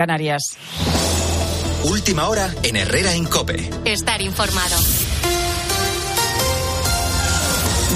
Canarias. Última hora en Herrera en Cope. Estar informado.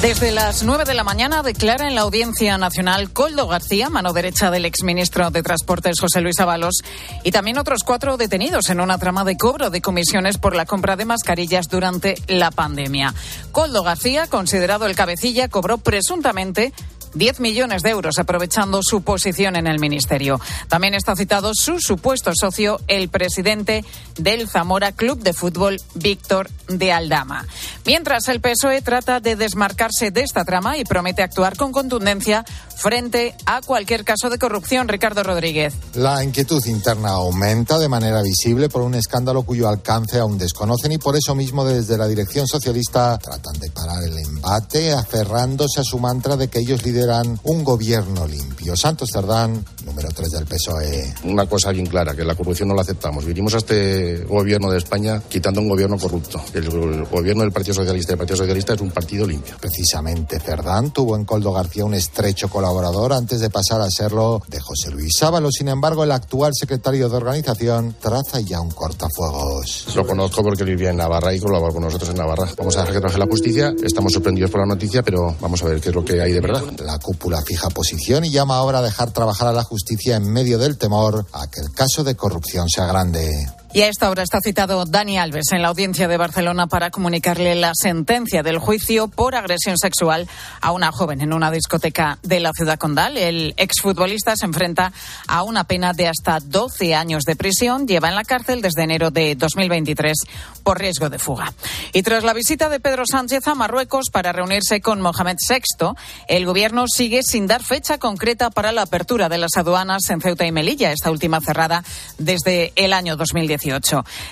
Desde las 9 de la mañana declara en la Audiencia Nacional Coldo García, mano derecha del exministro de Transportes José Luis Ábalos, y también otros cuatro detenidos en una trama de cobro de comisiones por la compra de mascarillas durante la pandemia. Coldo García, considerado el cabecilla, cobró presuntamente 10 millones de euros, aprovechando su posición en el Ministerio. También está citado su supuesto socio, el presidente del Zamora Club de Fútbol, Víctor de Aldama. Mientras el PSOE trata de desmarcarse de esta trama y promete actuar con contundencia frente a cualquier caso de corrupción. Ricardo Rodríguez. La inquietud interna aumenta de manera visible por un escándalo cuyo alcance aún desconocen y por eso mismo desde la dirección socialista tratan de parar el embate aferrándose a su mantra de que ellos lideran un gobierno limpio. Santos Cerdán, número 3 del PSOE. Una cosa bien clara, que la corrupción no la aceptamos. Vinimos a este gobierno de España quitando un gobierno corrupto. El, gobierno del Partido Socialista el Partido Socialista es un partido limpio. Precisamente Cerdán tuvo en Coldo García un estrecho colaborador antes de pasar a serlo de José Luis Sábalo. Sin embargo, el actual secretario de organización traza ya un cortafuegos. Lo conozco porque vivía en Navarra y colaboró con nosotros en Navarra. Vamos a dejar que trabaje la justicia. Estamos sorprendidos por la noticia, pero vamos a ver qué es lo que hay de verdad. La cúpula fija posición y llama ahora a dejar trabajar a la justicia en medio del temor a que el caso de corrupción sea grande. Y a esta hora está citado Dani Alves en la audiencia de Barcelona para comunicarle la sentencia del juicio por agresión sexual a una joven en una discoteca de la ciudad condal. El exfutbolista se enfrenta a una pena de hasta 12 años de prisión. Lleva en la cárcel desde enero de 2023 por riesgo de fuga. Y tras la visita de Pedro Sánchez a Marruecos para reunirse con Mohamed VI, el gobierno sigue sin dar fecha concreta para la apertura de las aduanas en Ceuta y Melilla, esta última cerrada desde el año 2010.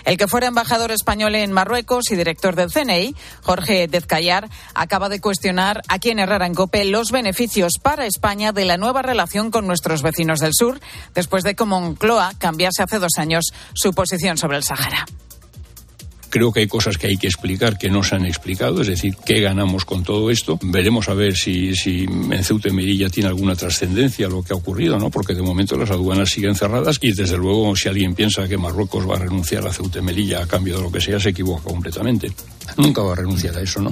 El que fuera embajador español en Marruecos y director del CNI, Jorge Dezcayar, acaba de cuestionar aquí en Herrera en Cope los beneficios para España de la nueva relación con nuestros vecinos del sur, después de que Moncloa cambiase hace dos años su posición sobre el Sáhara. Creo que hay cosas que hay que explicar que no se han explicado, es decir, qué ganamos con todo esto. Veremos a ver si, si en Ceuta y Melilla tiene alguna trascendencia lo que ha ocurrido, ¿no? Porque de momento las aduanas siguen cerradas y desde luego si alguien piensa que Marruecos va a renunciar a Ceuta y Melilla a cambio de lo que sea, se equivoca completamente. Nunca va a renunciar a eso, ¿no?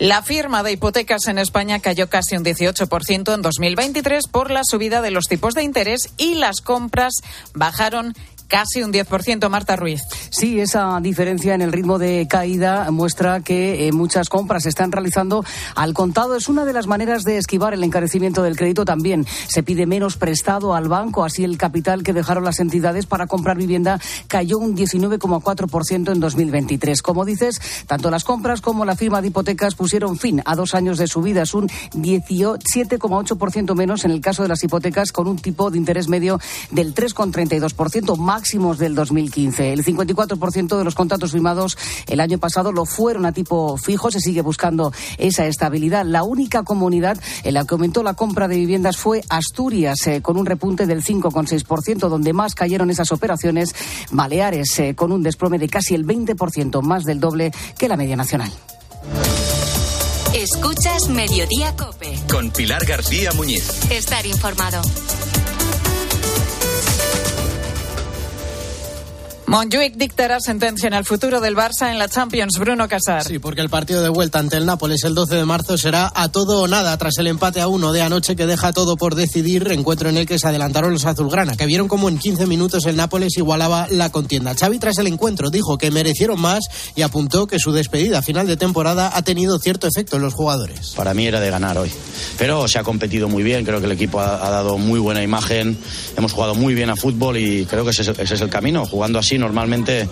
La firma de hipotecas en España cayó casi un 18% en 2023 por la subida de los tipos de interés y las compras bajaron casi un 10%, Marta Ruiz. Sí, esa diferencia en el ritmo de caída muestra que eh, muchas compras se están realizando al contado. Es una de las maneras de esquivar el encarecimiento del crédito. También se pide menos prestado al banco, así el capital que dejaron las entidades para comprar vivienda cayó un 19,4% en 2023. Como dices, tanto las compras como la firma de hipotecas pusieron fin a dos años de subidas, un 17,8% menos en el caso de las hipotecas con un tipo de interés medio del 3,32%, máximos del 2015. El 54% de los contratos firmados el año pasado lo fueron a tipo fijo. Se sigue buscando esa estabilidad. La única comunidad en la que aumentó la compra de viviendas fue Asturias, eh, con un repunte del 5,6%, donde más cayeron esas operaciones. Baleares, eh, con un desplome de casi el 20%, más del doble que la media nacional. Escuchas Mediodía Cope. Con Pilar García Muñiz. Estar informado. Montjuic dictará sentencia en el futuro del Barça en la Champions. Bruno Casar. Sí, porque el partido de vuelta ante el Nápoles el 12 de marzo será a todo o nada tras el empate a uno de anoche que deja todo por decidir. Encuentro en el que se adelantaron los azulgrana, que vieron como en 15 minutos el Nápoles igualaba la contienda. Xavi tras el encuentro dijo que merecieron más y apuntó que su despedida a final de temporada ha tenido cierto efecto en los jugadores. Para mí era de ganar hoy, pero se ha competido muy bien. Creo que el equipo ha, ha dado muy buena imagen. Hemos jugado muy bien a fútbol y creo que ese, ese es el camino. Jugando así normalmente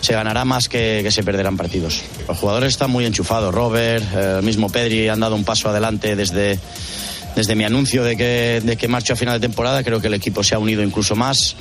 se ganará más que, que, se perderán partidos. Los jugadores están muy enchufados, Robert, eh, el mismo Pedri han dado un paso adelante desde, desde mi anuncio de que, de que marcho a final de temporada, creo que el equipo se ha unido incluso más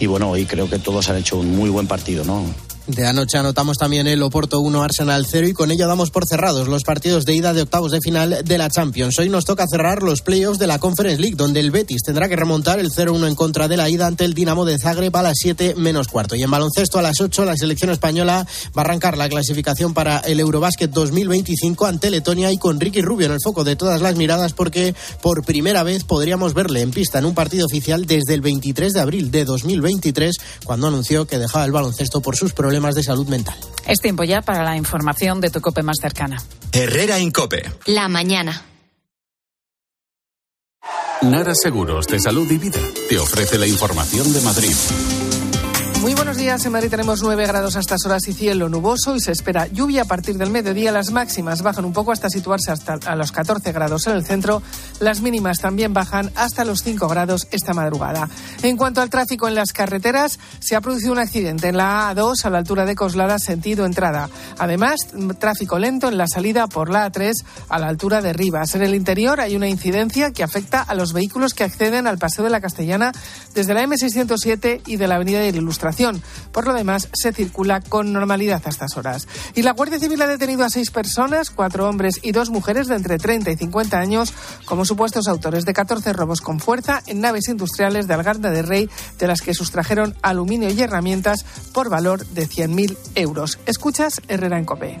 y bueno, hoy creo que todos han hecho un muy buen partido, ¿no? De anoche anotamos también el Oporto 1, Arsenal 0 y con ello damos por cerrados los partidos de ida de octavos de final de la Champions. Hoy nos toca cerrar los playoffs de la Conference League, donde el Betis tendrá que remontar el 0-1 en contra de la ida ante el Dinamo de Zagreb a las 7 menos cuarto. Y en baloncesto a las 8 la selección española va a arrancar la clasificación para el Eurobásquet 2025 ante Letonia y con Ricky Rubio en el foco de todas las miradas porque por primera vez podríamos verle en pista en un partido oficial desde el 23 de abril de 2023 cuando anunció que dejaba el baloncesto por sus problemas de salud mental. Es tiempo ya para la información de tu cope más cercana. Herrera Incope. La mañana. Nara Seguros de Salud y Vida te ofrece la información de Madrid. Muy buenos días. En Madrid tenemos 9 grados a estas horas y cielo nuboso y se espera lluvia a partir del mediodía. Las máximas bajan un poco hasta situarse hasta a los 14 grados en el centro. Las mínimas también bajan hasta los 5 grados esta madrugada. En cuanto al tráfico en las carreteras, se ha producido un accidente en la A2 a la altura de Coslada, sentido entrada. Además, tráfico lento en la salida por la A3 a la altura de Rivas. En el interior hay una incidencia que afecta a los vehículos que acceden al Paseo de la Castellana desde la M607 y de la Avenida de la Por lo demás, se circula con normalidad a estas horas. Y la Guardia Civil ha detenido a seis personas, cuatro hombres y dos mujeres de entre 30 y 50 años, como supuestos autores de 14 robos con fuerza en naves industriales de Algarda de Rey, de las que sustrajeron aluminio y herramientas por valor de 100.000 euros. Escuchas Herrera en Copé.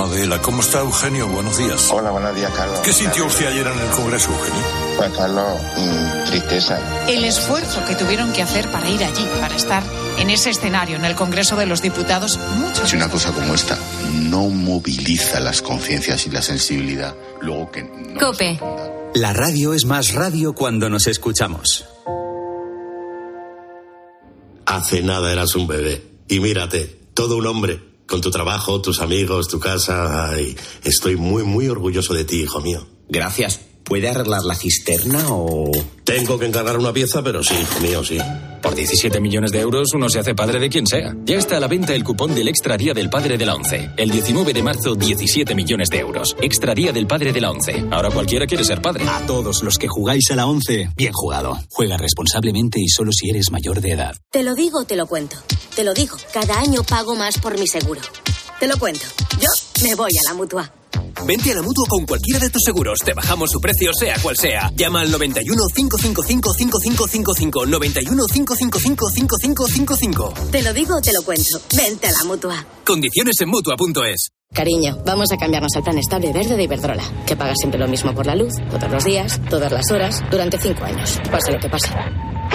de ELA. ¿Cómo está Eugenio? Buenos días. Hola, buenos días, Carlos. ¿Qué sintió usted ayer en el Congreso, Eugenio? Pues, Carlos, mmm, tristeza. El esfuerzo que tuvieron que hacer para ir allí, para estar en ese escenario, en el Congreso de los Diputados, muchos. Si una cosa como esta no moviliza las conciencias y la sensibilidad, luego que. No Cope. La radio es más radio cuando nos escuchamos. Hace nada eras un bebé. Y mírate, todo un hombre. Con tu trabajo, tus amigos, tu casa. Estoy muy, muy orgulloso de ti, hijo mío. Gracias. ¿Puede arreglar la cisterna o...? Tengo que encargar una pieza, pero sí, hijo mío, sí. Por 17 millones de euros uno se hace padre de quien sea. Ya está a la venta el cupón del Extra Día del Padre de la ONCE. El 19 de marzo, 17 millones de euros. Extra Día del Padre de la ONCE. Ahora cualquiera quiere ser padre. A todos los que jugáis a la ONCE, bien jugado. Juega responsablemente y solo si eres mayor de edad. Te lo digo, te lo cuento. Te lo digo, cada año pago más por mi seguro. Te lo cuento. Yo me voy a la mutua. Vente a la mutua con cualquiera de tus seguros. Te bajamos su precio, sea cual sea. Llama al 91 555 5555. 91 555 5555. Te lo digo, te lo cuento. Vente a la mutua. Condiciones en mutua.es. Cariño, vamos a cambiarnos al plan estable verde de Iberdrola, que paga siempre lo mismo por la luz, todos los días, todas las horas, durante cinco años. Pase lo que pase.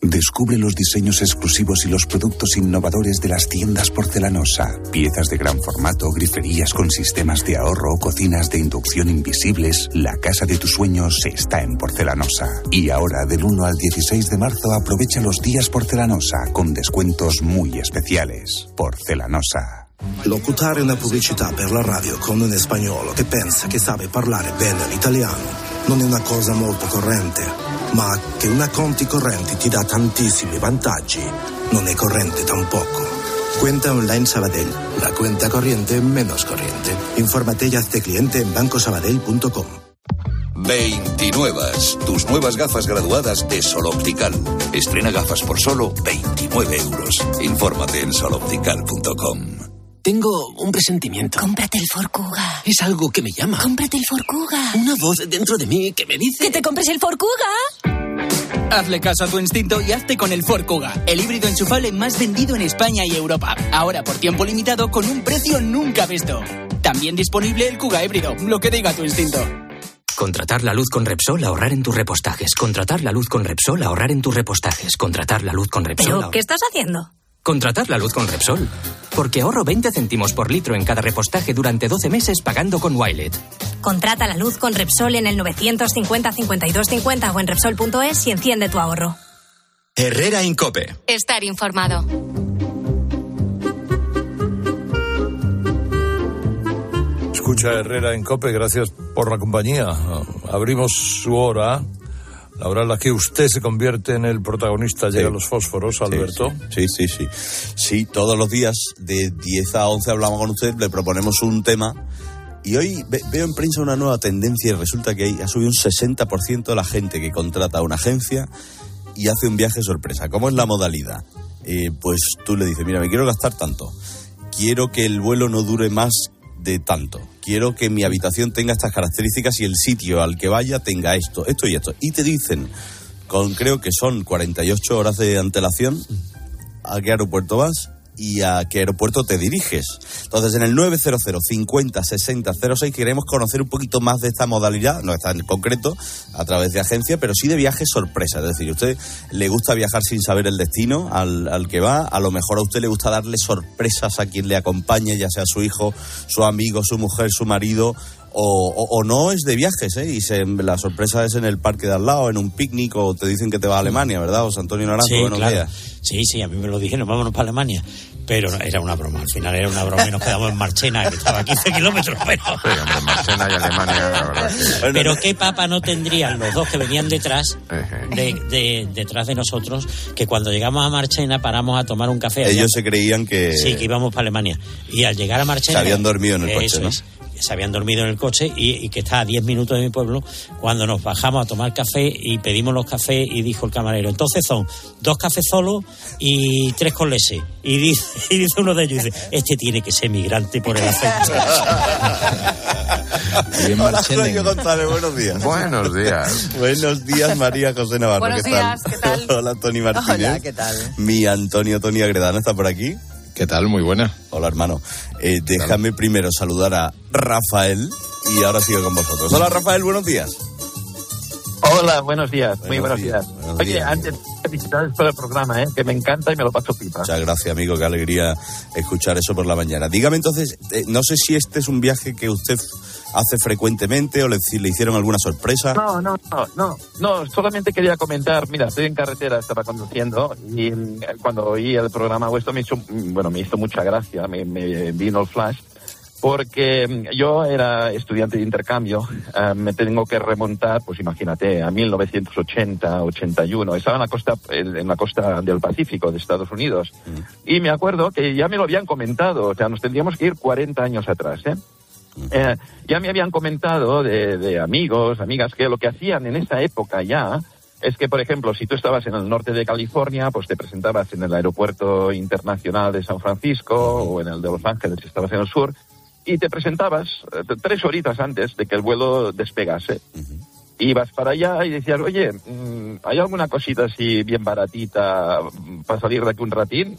Descubre los diseños exclusivos y los productos innovadores de las tiendas porcelanosa. Piezas de gran formato, griferías con sistemas de ahorro, cocinas de inducción invisibles. La casa de tus sueños está en porcelanosa. Y ahora, del 1 al 16 de marzo, aprovecha los días porcelanosa con descuentos muy especiales. Porcelanosa. Locutare una pubblicità per la radio con un spagnolo che pensa che sabe parlare bene l'italiano non è una cosa molto corrente, ma che una conti correnti ti dà tantissimi vantaggi non è corrente tampoco. Cuenta online Sabadell, la cuenta corriente menos corriente. Infórmate y hazte cliente en bancosabadell.com. 29. Tus nuevas gafas graduadas de Sol Optical. Estrena gafas por solo 29 euros. Infórmate en soloptical.com. Tengo un presentimiento. Cómprate el Forcuga. Es algo que me llama. Cómprate el Forcuga. Una voz dentro de mí que me dice... ¡Que te compres el Forcuga! Hazle caso a tu instinto y hazte con el Ford Kuga, el híbrido enchufable más vendido en España y Europa. Ahora por tiempo limitado con un precio nunca visto. También disponible el Kuga híbrido, lo que diga tu instinto. Contratar la luz con Repsol, ahorrar en tus repostajes. Contratar la luz con Repsol, ahorrar en tus repostajes. Contratar la luz con Repsol. ¿Pero qué estás haciendo? Contratar la luz con Repsol. Porque ahorro 20 céntimos por litro en cada repostaje durante 12 meses pagando con Wilet. Contrata la luz con Repsol en el 950 52 50 o en Repsol.es y enciende tu ahorro. Herrera Incope. Estar informado. Escucha Herrera en Cope, gracias por la compañía. Abrimos su hora, la hora en la que usted se convierte en el protagonista. Llegan los fósforos, Alberto. Sí, sí, sí. Sí, todos los días de 10 a 11 hablamos con usted, le proponemos un tema. Y hoy ve- veo en prensa una nueva tendencia y resulta que ha subido un 60% de la gente que contrata a una agencia y hace un viaje sorpresa. ¿Cómo es la modalidad? Eh, pues tú le dices, mira, me quiero gastar tanto. Quiero que el vuelo no dure más de tanto. Quiero que mi habitación tenga estas características y el sitio al que vaya tenga esto, esto y esto. Y te dicen, con creo que son 48 horas de antelación, a qué aeropuerto vas y a qué aeropuerto te diriges. Entonces, en el 900 50 60 06 queremos conocer un poquito más de esta modalidad, no está en concreto a través de agencia, pero sí de viajes sorpresa. Es decir, ¿a usted le gusta viajar sin saber el destino al, al que va? A lo mejor a usted le gusta darle sorpresas a quien le acompañe, ya sea su hijo, su amigo, su mujer, su marido. O, o- o no es de viajes, ¿eh? Y se- la sorpresa es en el parque de al lado, en un picnic, o te dicen que te va a Alemania, ¿verdad? José Antonio Naranjo, Sí, buenos claro. días. Sí, sí, a mí me lo dijeron, vámonos para Alemania. Pero era una broma, al final era una broma y nos quedamos en Marchena, que estaba a 15 kilómetros. Pero, Marchena y Alemania, la verdad que- pero qué papa no tendrían los dos que venían detrás de, de- detrás de nosotros, que cuando llegamos a Marchena paramos a tomar un café. Ellos se creían que Sí, que íbamos para Alemania. Y al llegar a Marchena... se habían dormido en el coche, Eso ¿no? es, se habían dormido en el coche y, y que está a 10 minutos de mi pueblo, cuando nos bajamos a tomar café y pedimos los cafés y dijo el camarero, entonces son dos cafés solo y tres con leche. Y dice, y dice uno de ellos, dice, este tiene que ser migrante por el acento. Bien, Antonio González, buenos días. Buenos días. buenos días, María José Navarro. Buenos ¿qué días, tal? ¿qué tal? Hola, Tony Martínez. Hola, ¿qué tal? Mi Antonio Tony Agredano está por aquí. ¿Qué tal? Muy buena. Hola, hermano. Eh, déjame primero saludar a Rafael y ahora sigo con vosotros. Hola, Rafael, buenos días. Hola, buenos días, muy Buenos días, días. buenos Oye, días. antes, felicidades por el programa, ¿eh? que me encanta y me lo paso pipa. Muchas gracias, amigo. Qué alegría escuchar eso por la mañana. Dígame entonces, eh, no sé si este es un viaje que usted hace frecuentemente o le, si le hicieron alguna sorpresa. No, no, no, no, no, solamente quería comentar, mira, estoy en carretera, estaba conduciendo y mm, cuando oí el programa vuestro me hizo, mm, bueno, me hizo mucha gracia, me, me vino el flash, porque mm, yo era estudiante de intercambio, eh, me tengo que remontar, pues imagínate, a 1980, 81, estaba en la costa, en en la costa del Pacífico de Estados Unidos. Y me acuerdo que ya me lo habían comentado, o sea, nos tendríamos que ir 40 años atrás, ¿eh? Eh, ya me habían comentado de, de amigos, amigas, que lo que hacían en esa época ya es que, por ejemplo, si tú estabas en el norte de California, pues te presentabas en el aeropuerto internacional de San Francisco o en el de Los Ángeles si estabas en el sur y te presentabas eh, tres horitas antes de que el vuelo despegase. Ibas para allá y decías, oye, mm, ¿hay alguna cosita así bien baratita mm, para salir de aquí un ratín?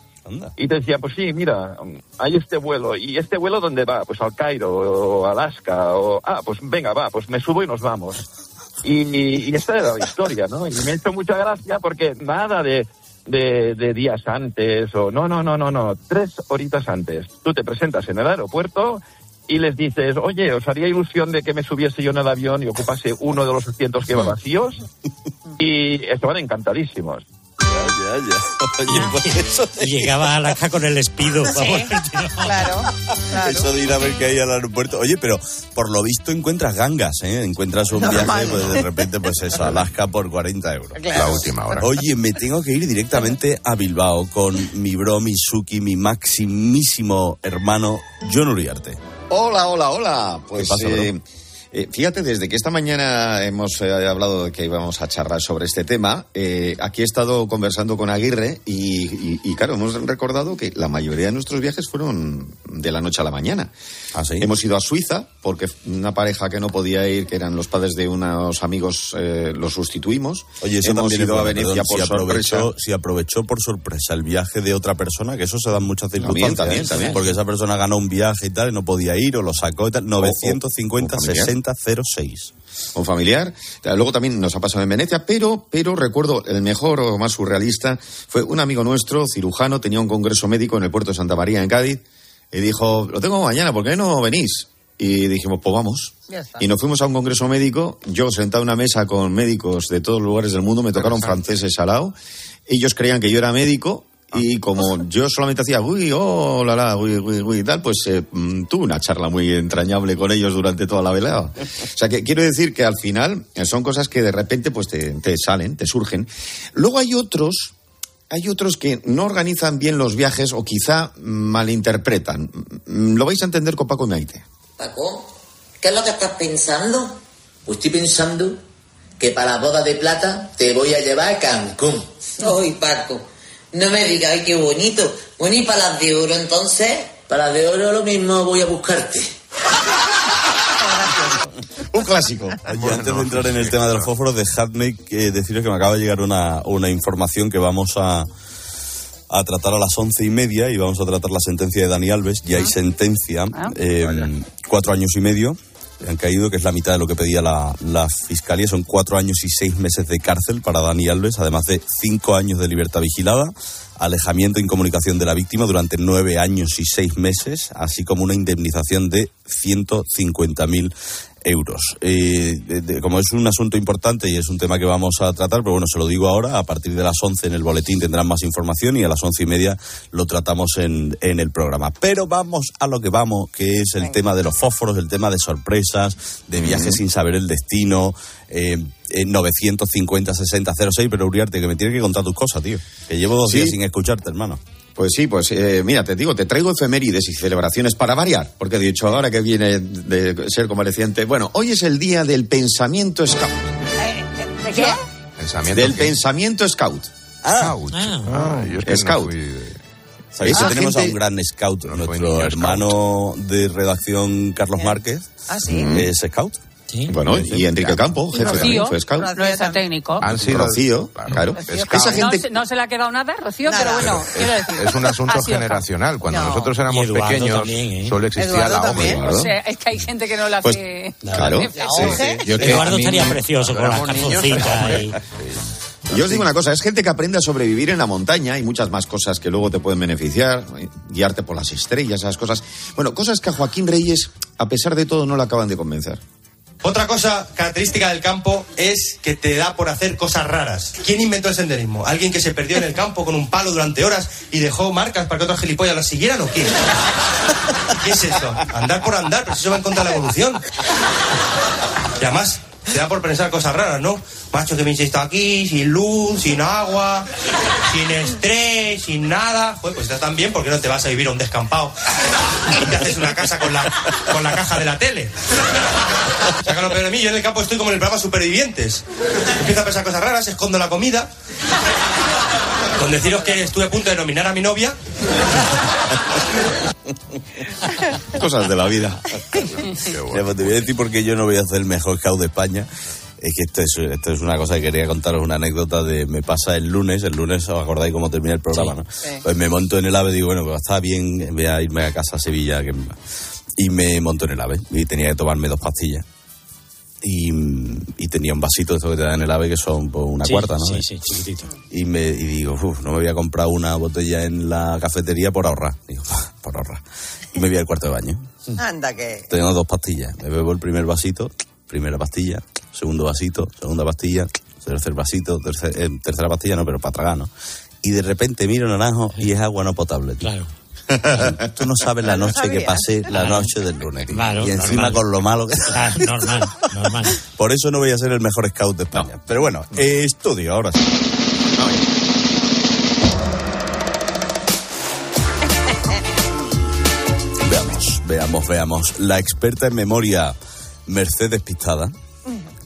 Y te decía, pues sí, mira, mm, hay este vuelo. ¿Y este vuelo dónde va? Pues al Cairo o Alaska. O, ah, pues venga, va, pues me subo y nos vamos. Y, y esta era la historia, ¿no? Y me ha hecho mucha gracia porque nada de, de, de días antes o no, no, no, no, no, tres horitas antes. Tú te presentas en el aeropuerto y les dices, oye, ¿os haría ilusión de que me subiese yo en el avión y ocupase uno de los asientos que va vacíos? Y estaban encantadísimos. Ya, ya. Oye, pues eso de, llegaba a Alaska con el espido. vamos. claro. eso de ir a ver qué hay al aeropuerto. Oye, pero por lo visto encuentras gangas, ¿eh? Encuentras un Normal. viaje, pues de repente, pues eso, Alaska por 40 euros. Claro. La última hora. Oye, me tengo que ir directamente a Bilbao con mi bro, mi Suki, mi maximísimo hermano, John Uriarte. Hola, hola, hola. Pues ¿Qué pasa, bro? Eh, fíjate, desde que esta mañana hemos eh, hablado de que íbamos a charlar sobre este tema, eh, aquí he estado conversando con Aguirre y, y- y, claro, hemos recordado que la mayoría de nuestros viajes fueron de la noche a la mañana. ¿Ah, sí? Hemos ido a Suiza porque una pareja que no podía ir, que eran los padres de unos amigos, eh, los sustituimos. Oye, eso hemos también ido a Venecia perdón, por si aprovechó, sorpresa. si aprovechó por sorpresa el viaje de otra persona, que eso se da en muchas También, circunstancias. también, ¿eh? también. Porque esa persona ganó un viaje y tal, y no podía ir, o lo sacó y tal. 950 o familiar. 60 06. un familiar. Luego también nos ha pasado en Venecia, pero, pero recuerdo el mejor o más surrealista fue un amigo nuestro, cirujano, tenía un congreso médico en el puerto de Santa María, en Cádiz, y dijo, lo tengo mañana, ¿por qué no venís? Y dijimos, pues vamos. Y nos fuimos a un congreso médico, yo sentado en una mesa con médicos de todos los lugares del mundo, me tocaron franceses al lado, ellos creían que yo era médico, y como yo solamente hacía, uy, oh, la, la, uy, uy, uy, y tal, pues eh, mm, tuve una charla muy entrañable con ellos durante toda la velada. O sea, que quiero decir que al final eh, son cosas que de repente pues te, te salen, te surgen. Luego hay otros, hay otros que no organizan bien los viajes o quizá malinterpretan. Mm, Lo vais a entender con Paco Maite. Paco, ¿qué es lo que estás pensando? Pues estoy pensando que para la boda de plata te voy a llevar a Cancún. Ay, Paco, no me digas, ay, qué bonito. Bueno, ¿y para las de oro entonces? Para las de oro lo mismo voy a buscarte. Un clásico. Antes de entrar en el tema de los fósforos, dejadme eh, deciros que me acaba de llegar una, una información que vamos a, a tratar a las once y media y vamos a tratar la sentencia de Dani Alves. Ya hay sentencia, Ah. eh, cuatro años y medio. Han caído, que es la mitad de lo que pedía la, la fiscalía. Son cuatro años y seis meses de cárcel para Dani Alves, además de cinco años de libertad vigilada, alejamiento e incomunicación de la víctima durante nueve años y seis meses, así como una indemnización de 150.000 euros. Eh, de- de- como es un asunto importante y es un tema que vamos a tratar, pero bueno, se lo digo ahora, a partir de las 11 en el boletín tendrán más información y a las once y media lo tratamos en, en el programa. Pero vamos a lo que vamos, que es el tema de los fósforos, el tema de sorpresas, de viajes sin saber el destino, eh, eh, 950 60 06, pero Uriarte, que me tiene que contar tus cosas, tío. Que llevo dos Sí. días sin escucharte, hermano. Pues sí, pues eh, mira, te digo, te traigo efemérides y celebraciones para variar, porque he dicho ahora que viene de ser convaleciente. Bueno, hoy es el día del pensamiento scout. ¿De qué? Pensamiento Del pensamiento scout. Scout. Ah, yo es que no Scout. fui Sabéis que tenemos a un gran scout, nuestro niño hermano de redacción Carlos Márquez. Ah, sí. Es scout. Bueno, y Enrique Campo, jefe Rocío, también, fue scout. nuestra técnico. Han sido- Rocío, claro. Rocío, Esa no, gente... se- no se le ha quedado nada, Rocío, pero bueno, quiero decir. Es un asunto generacional. Cuando No. nosotros éramos pequeños, también, ¿eh? solo existía Eduardo la también. OME. O sea, es que hay gente que no la Pues, hace. claro. la hace. Yo que Eduardo estaría precioso con las calzoncitas y... Yo os digo una cosa, es gente que aprende a sobrevivir en la montaña y muchas más cosas que luego te pueden beneficiar, guiarte por las estrellas, esas cosas. Bueno, cosas que a Joaquín Reyes, a pesar de todo, no le acaban de convencer. Otra cosa característica del campo es que te da por hacer cosas raras. ¿Quién inventó el senderismo? ¿Alguien que se perdió en el campo con un palo durante horas y dejó marcas para que otros gilipollas lo siguieran o qué? ¿Qué es eso? Andar por andar, pero eso va en contra de la evolución. Y además, te da por pensar cosas raras, ¿no? Macho que me está aquí, sin luz, sin agua, sin estrés, sin nada. Joder, pues estás tan bien, ¿por qué no te vas a vivir a un descampado? Y te haces una casa con la, con la caja de la tele. Saca lo peor de mí, yo en el campo estoy como en el programa Supervivientes. Empiezo a pensar cosas raras, escondo la comida. Con deciros que estuve a punto de nominar a mi novia. Cosas de la vida. Ya, pues te voy a decir porque yo no voy a hacer el mejor scout de España. Es que esto es, esto es una cosa que quería contaros, una anécdota de me pasa el lunes, el lunes os acordáis cómo termina el programa, ¿no? Sí. Pues me monto en el AVE, digo, bueno, pues está bien, voy a irme a casa a Sevilla. que- Y me monto en el AVE y tenía que tomarme dos pastillas. Y, y tenía un vasito de esto que te dan en el AVE que son pues, una Sí, cuarta, ¿no? Sí, sí, chiquitito. Y, me, y digo, "Uf, no me voy a comprar una botella en la cafetería por ahorrar. Digo, por ahorrar. Y me voy al cuarto de baño. Anda que. Tengo dos pastillas. Me bebo el primer vasito, primera pastilla, segundo vasito, segunda pastilla, tercer vasito, tercer- eh, tercera pastilla, no, pero para tragar, ¿no? Y de repente miro naranjo y es agua no potable. tío. Claro. Tú no sabes la No noche que pasé, la noche del lunes. Claro, y encima normal. con lo malo que... Claro, normal, normal. Por eso no voy a ser el mejor scout de España. Pero bueno, eh, estudio ahora sí. Veamos, veamos, veamos. La experta en memoria, Merced despistada.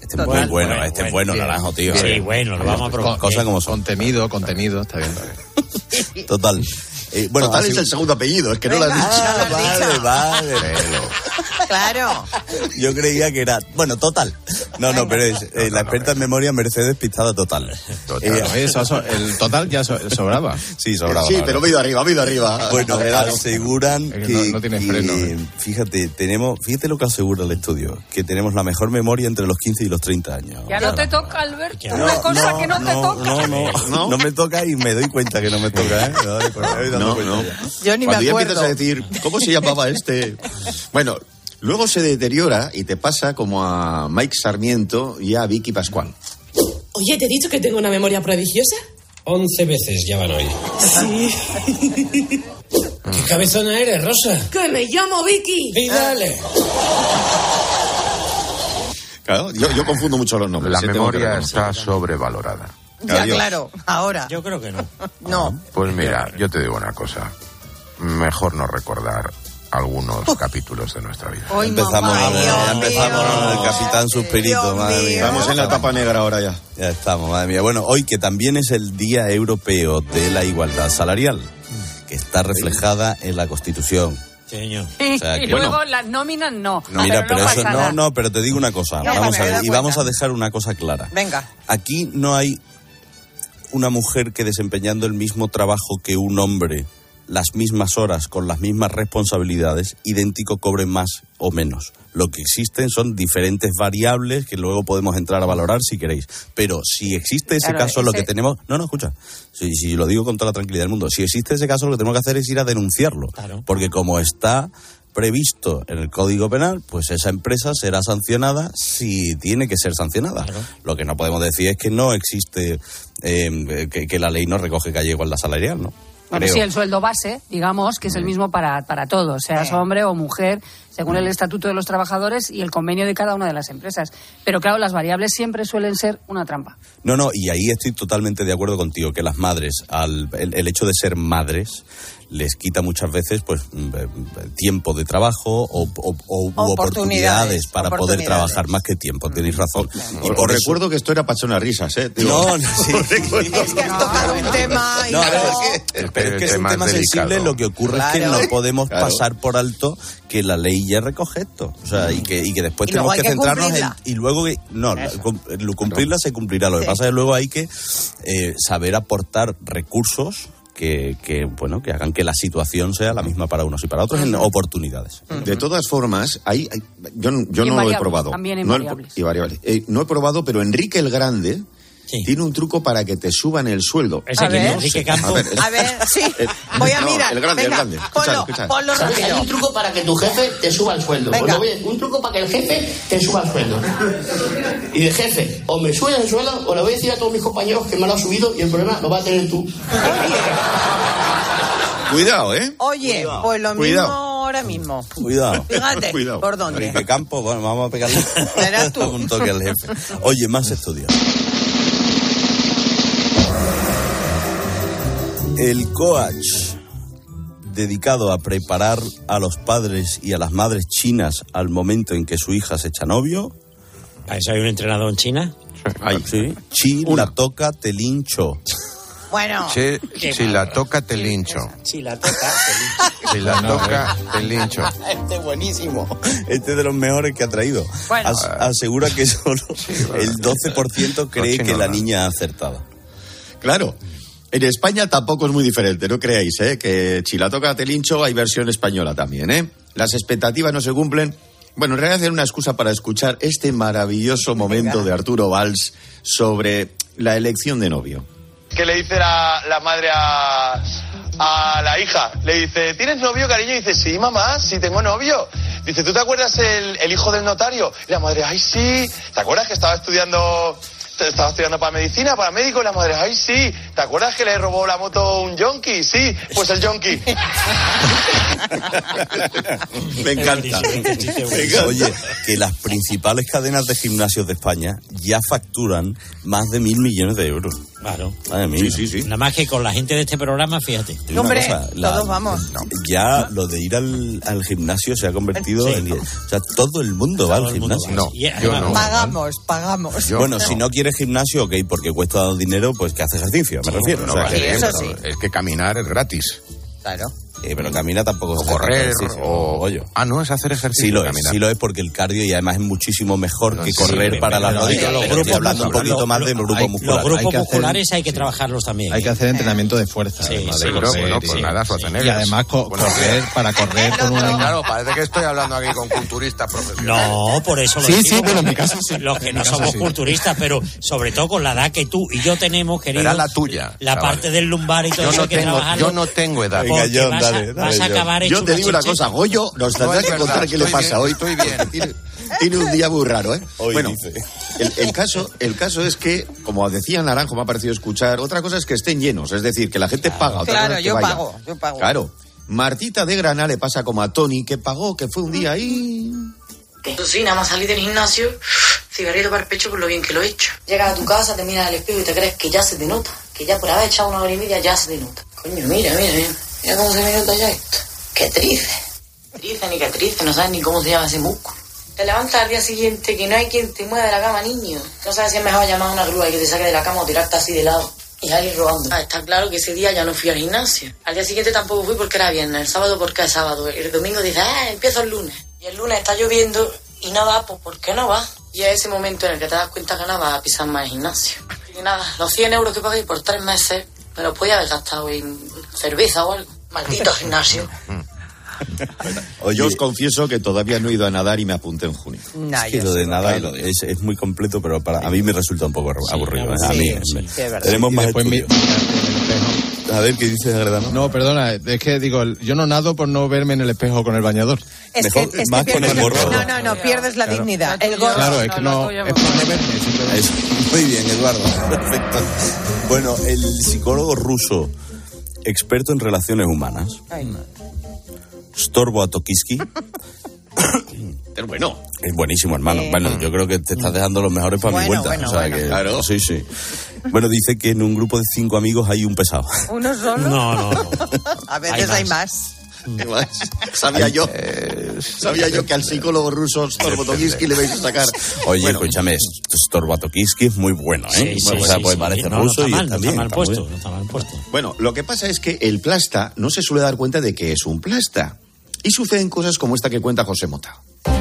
Este es muy bueno, Bueno, este es bueno, bueno, naranjo, tío. Sí, bueno, lo vamos a probar. Cosas como son. Contenido, contenido, está bien. Total. Eh, bueno, Total así- es el segundo apellido, es que no lo has dicho. Ah, vale, vale. Claro. Yo creía que era. Bueno, total. No, no, pero es eh, la experta en memoria Mercedes Pistada total. Eh, Eso, so- el total ya so- sobraba. Sí, sobraba. Sí, pero ido arriba, ido arriba. Bueno, aseguran Es que que, no- no tiene que- freno, ¿eh? fíjate, tenemos, fíjate lo que asegura el estudio, que tenemos la mejor memoria entre los 15 y los 30 años. Ya no te toca, Alberto. No, Una cosa no, que no, te toca. No, no, no, me toca y me doy cuenta que no me toca, ¿eh? No, ya. Yo ni Cuando me ya acuerdo. empiezas a decir, ¿cómo se llamaba este? Bueno, luego se deteriora y te pasa como a Mike Sarmiento y a Vicky Pascual. Oye, ¿te he dicho que tengo una memoria prodigiosa? Once veces ya van hoy. Sí. ¿Qué cabezona eres, Rosa? ¡Que me llamo Vicky! ¡Y dale! Claro, yo, yo confundo mucho los nombres. La memoria está sobrevalorada. Ya, Adiós. claro. Ahora. Yo creo que no. No. Pues mira, yo te digo una cosa. Mejor no recordar algunos capítulos de nuestra vida. Hoy, Empezamos, mamá, empezamos mío. el Capitán Suspirito, Dios madre mía. Estamos en la etapa negra ahora ya. Ya estamos, madre mía. Bueno, hoy que también es el Día Europeo de la Igualdad Salarial, que está reflejada en la Constitución. Señor. O sea, y luego bueno. las nóminas no. Mira, pero, pasa eso, no, no, pero te digo una cosa. Vamos a ver, y vamos a dejar una cosa clara. Venga. Aquí no hay una mujer que desempeñando el mismo trabajo que un hombre, las mismas horas, con las mismas responsabilidades, idéntico cobre más o menos. Lo que existen son diferentes variables que luego podemos entrar a valorar si queréis. Pero si existe ese Claro, caso, lo que tenemos... No, no, escucha. Si, si lo digo con toda la tranquilidad del mundo. Si existe ese caso, lo que tenemos que hacer es ir a denunciarlo. Claro. Porque como está previsto en el Código Penal, pues esa empresa será sancionada si tiene que ser sancionada. Lo que no podemos decir es que no existe, eh, que, que la ley no recoge que haya igualdad salarial, ¿no? Bueno, Creo. sí, el sueldo base, digamos, que es el mismo para, para todos, seas hombre o mujer, según el Estatuto de los Trabajadores y el convenio de cada una de las empresas. Pero claro, las variables siempre suelen ser una trampa. No, no, y ahí estoy totalmente de acuerdo contigo, que las madres, al, el, el hecho de ser madres, les quita muchas veces pues mm, eh, tiempo de trabajo o, o- Oportunidades, oportunidades para poder trabajar más que tiempo, tenéis razón. Y Os por eso- recuerdo que esto era para echar unas risas, ¿eh? Digo, No, no, sí. Es que has tocado un tema y No, no- es que, pero es que es un tema delicado. sensible. Lo que ocurre es que no podemos Claro. pasar por alto que la ley ya recoge esto. O sea, y que, y que después Y tenemos que que centrarnos en. Y luego. que- No, la- cumplirla se cumplirá. Lo que Sí. pasa es que luego hay que eh, saber aportar recursos. Que, que, bueno que hagan que la situación sea la misma para unos y para otros en oportunidades. De todas formas, hay, hay- yo, no- yo no lo he probado. también no, y variables. Eh, no he probado, pero Enrique el Grande tiene un truco para que te suban el sueldo. ¿Ese A es? ver. Enrique Sí, Campo. A ver, A ver, sí. Voy a no, mirar. el grande, el Venga, grande. Escuchad, ponlo, escuchad. ponlo ¿Sabes? Hay un truco para que tu jefe te suba el sueldo. Venga. Pues a- un truco para que el jefe te suba el sueldo. Y de jefe, o me subes el sueldo o le voy a decir a todos mis compañeros que me lo ha subido y el problema lo vas a tener tú. Cuidado, ¿eh? Oye, pues lo Cuidado. mismo ahora mismo. Cuidado. Fíjate, Cuidado. ¿por dónde? Enrique Campo, bueno, vamos a pegarle Serás tú. un toque al jefe. Oye, más estudios. El coach dedicado a preparar a los padres y a las madres chinas al momento en que su hija se echa novio. ¿Para eso hay un entrenador en China? Sí. Chi la toca te lincho. Bueno, Che, si la toca, te lincho. Si la toca, Si la toca, te lincho. Este es buenísimo. Este es de los mejores que ha traído. Bueno. As- asegura que solo el 12% cree que la niña ha acertado. Claro. En España tampoco es muy diferente, no creáis, ¿eh? Que si la toca Telincho hay versión española también, ¿eh? Las expectativas no se cumplen. Bueno, en realidad es una excusa para escuchar este maravilloso momento de Arturo Valls sobre la elección de novio. ¿Qué le dice la, la madre a, a la hija? Le dice, ¿tienes novio, cariño? Y dice, sí, mamá, sí tengo novio. Dice, ¿tú te acuerdas el, el hijo del notario? Y la madre, ay, sí. ¿Te acuerdas que estaba estudiando... Estaba estudiando para medicina, para médico, y la madre, ay, sí. ¿Te acuerdas que le robó la moto un yonki? Sí, pues el yonki. Me encanta. Oye, que las principales cadenas de gimnasios de España ya facturan más de mil millones de euros. Claro. Madre mía. Sí, sí, sí. Nada más que con la gente de este programa, fíjate. Hombre, cosa, la- todos vamos. Ya lo de ir al, al gimnasio se ha convertido en. O sea, todo el mundo va al gimnasio. Y además- Pagamos, pagamos. Bueno, si no quieres gimnasio, ok, porque cuesta dinero, pues que haces ejercicio, me refiero. No, o sea, que- bien, eso es que caminar es gratis. Claro. Eh, pero camina tampoco O se hace correr, ejercicio, o... bollo. Ah, no, es hacer ejercicio. Sí lo es, caminar. sí lo es porque el cardio y además es muchísimo mejor que sí, correr pero- para las pero- rodillas. pero los Pero estoy grupos hablando un musculares- poquito más de los- grupo hay- muscular. Los grupos Hay que hacer- musculares hay que trabajarlos también. Hay que hacer entrenamiento de fuerza, Sí, además sí, de Pero correr. bueno, y- pues nada, y además co- Buenos correr, días. para correr con una... Claro, parece que estoy hablando aquí con culturistas profesionales. No, por eso lo Sí, sí, bueno, en mi caso sí. Los que no somos sí. culturistas, pero sobre todo con la edad que tú y yo tenemos, querido. Será la tuya, La parte del lumbar y todo Yo eso no que tengo, trabajarlo. yo no tengo edad. Dale, a, dale, vas a acabar Yo te digo una cosa, Goyo nos No tendrá que verdad, contar qué le pasa bien, hoy. estoy bien. Tiene, un día muy raro, ¿eh? Hoy bueno, dice. el, el caso, el caso es que, como decía Naranjo, me ha parecido escuchar, otra cosa es que estén llenos, es decir, que la gente paga. otra Claro, cosa es que yo vaya. pago, yo pago. Claro. Martita de Grana le pasa como a Tony, que pagó, que fue un día ahí. Sí, nada más salir del gimnasio, cigarrito para el pecho por lo bien que lo he hecho. Llegas a tu casa, te miras al espejo y te crees que ya se te nota. Que ya por haber echado una hora y media ya se te nota. Coño, mira, mira, mira. Mira cómo se me nota ya esto. Qué triste. Triste ni qué triste, no sabes ni cómo se llama ese músculo. Te levantas al día siguiente que no hay quien te mueva de la cama, niño. No sabes si es mejor llamar a una grúa y que te saque de la cama o tirarte así de lado. Y alguien robando. Ah, está claro que ese día ya no fui al gimnasio. Al día siguiente tampoco fui porque era viernes. El sábado porque es sábado. El domingo dices, ah, empiezo el lunes. Y el lunes está lloviendo y no va, pues ¿por qué no va? Y es ese momento en el que te das cuenta que no vas a pisar más el gimnasio. Y nada, los 100 euros que pagué por tres meses me los podía haber gastado en cerveza o algo. Maldito gimnasio. Yo os confieso que todavía no he ido a nadar y me apunté en junio. Nah, Es que lo de sí. nada Ahí lo digo. es, es muy completo, pero para a mí me resulta un poco aburrido. ¿eh? a sí, mí, sí, me- tenemos más mi- estudios. mirarte en el espejo. A ver, ¿qué dices, Agredano? No, perdona, es que digo, yo no nado por no verme en el espejo con el bañador. Es Mejor que, es más que con el gorro. No, no, no, pierdes la Claro. dignidad. El gorro. Claro, es que no, no, es por no verme. Muy bien, Eduardo. Perfecto. Bueno, el psicólogo ruso, experto en relaciones humanas, Ay. Storbo Atokiski, Es bueno. es buenísimo, hermano. Sí. Bueno, yo creo que te estás dejando los mejores para mi vuelta. bueno, o sea bueno. que, Claro. Sí, sí. Bueno, dice que en un grupo de cinco amigos hay un pesado. ¿Uno solo? No, no, no. A veces Hay hay más. ¿Qué más? Sabía yo, sabía yo que al psicólogo ruso Storbotovinsky le vais a sacar. Oye, Bueno, escúchame, Storbo Atokiski es muy bueno, ¿eh? Sí, sí, o sea, sí, pues sí. parece No, no ruso está y mal, está no bien. está mal está muy puesto, bien. no está mal puesto. Bueno, lo que pasa es que el plasta no se suele dar cuenta de que es un plasta. Y suceden cosas como esta que cuenta José Mota.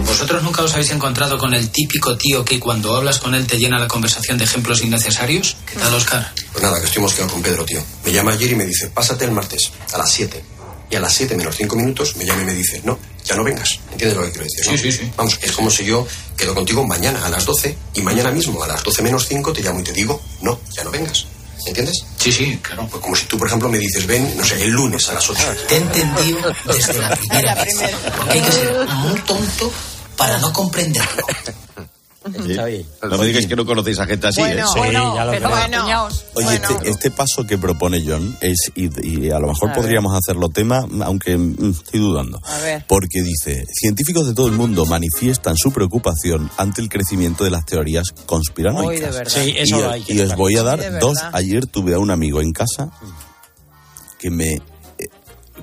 ¿Vosotros nunca os habéis encontrado con el típico tío que cuando hablas con él te llena la conversación de ejemplos innecesarios? ¿Qué tal, Oscar? Pues nada, que estoy mosqueado con Pedro, tío. Me llama ayer y me dice, pásate el martes a las 7. Y a las 7 menos 5 minutos me llama y me dice, no, ya no vengas. ¿Entiendes lo que quiero decir? no? Sí, sí, sí. Vamos, es como si yo quedo contigo mañana a las 12 y mañana mismo a las 12 menos 5 te llamo y te digo, no, ya no vengas. ¿Entiendes? Sí, sí, claro. Pues como si tú, por ejemplo, me dices, ven, no sé, el lunes a las 8. Te he entendido desde la primera vez. Porque hay que ser muy tonto para no comprenderlo. No me digáis que no conocéis a gente así, Bueno, ¿eh? Sí, bueno, ya lo pero bueno. Oye, Bueno. este, este paso que propone John es, y, y a lo mejor A podríamos hacerlo tema, aunque mm, estoy dudando. A ver. Porque dice, científicos de todo el mundo manifiestan su preocupación ante el crecimiento de las teorías conspiranoicas. Uy, de eso y, lo hay que y os voy a dar dos. Ayer tuve a un amigo en casa que me, eh,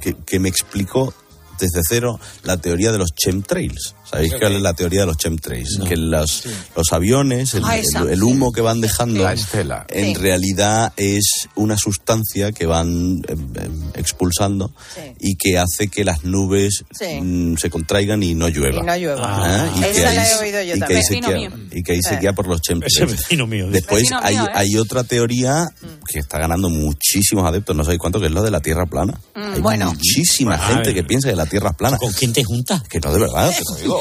que, que me explicó desde cero la teoría de los chemtrails. ¿Sabéis cuál es la teoría de los chemtrails? Que los, los aviones, el, Ah, el- el humo que van dejando, La estela. en Sí. realidad es una sustancia que van em, em, expulsando Sí. y que hace que las nubes Sí. mm, se contraigan y no llueva. Y no llueva. Ah, y, que la ahí, he oído yo y que también. y que Eh. por los Ese chemtrails. vecino mío. Después Vecino hay, mío, ¿eh? hay otra teoría que está ganando muchísimos adeptos, no sabéis cuánto, que es lo de la Tierra plana. hay bueno. muchísima Bueno, gente que piensa que la Tierra es plana. ¿Con quién te juntas? Que no, de verdad, te lo digo.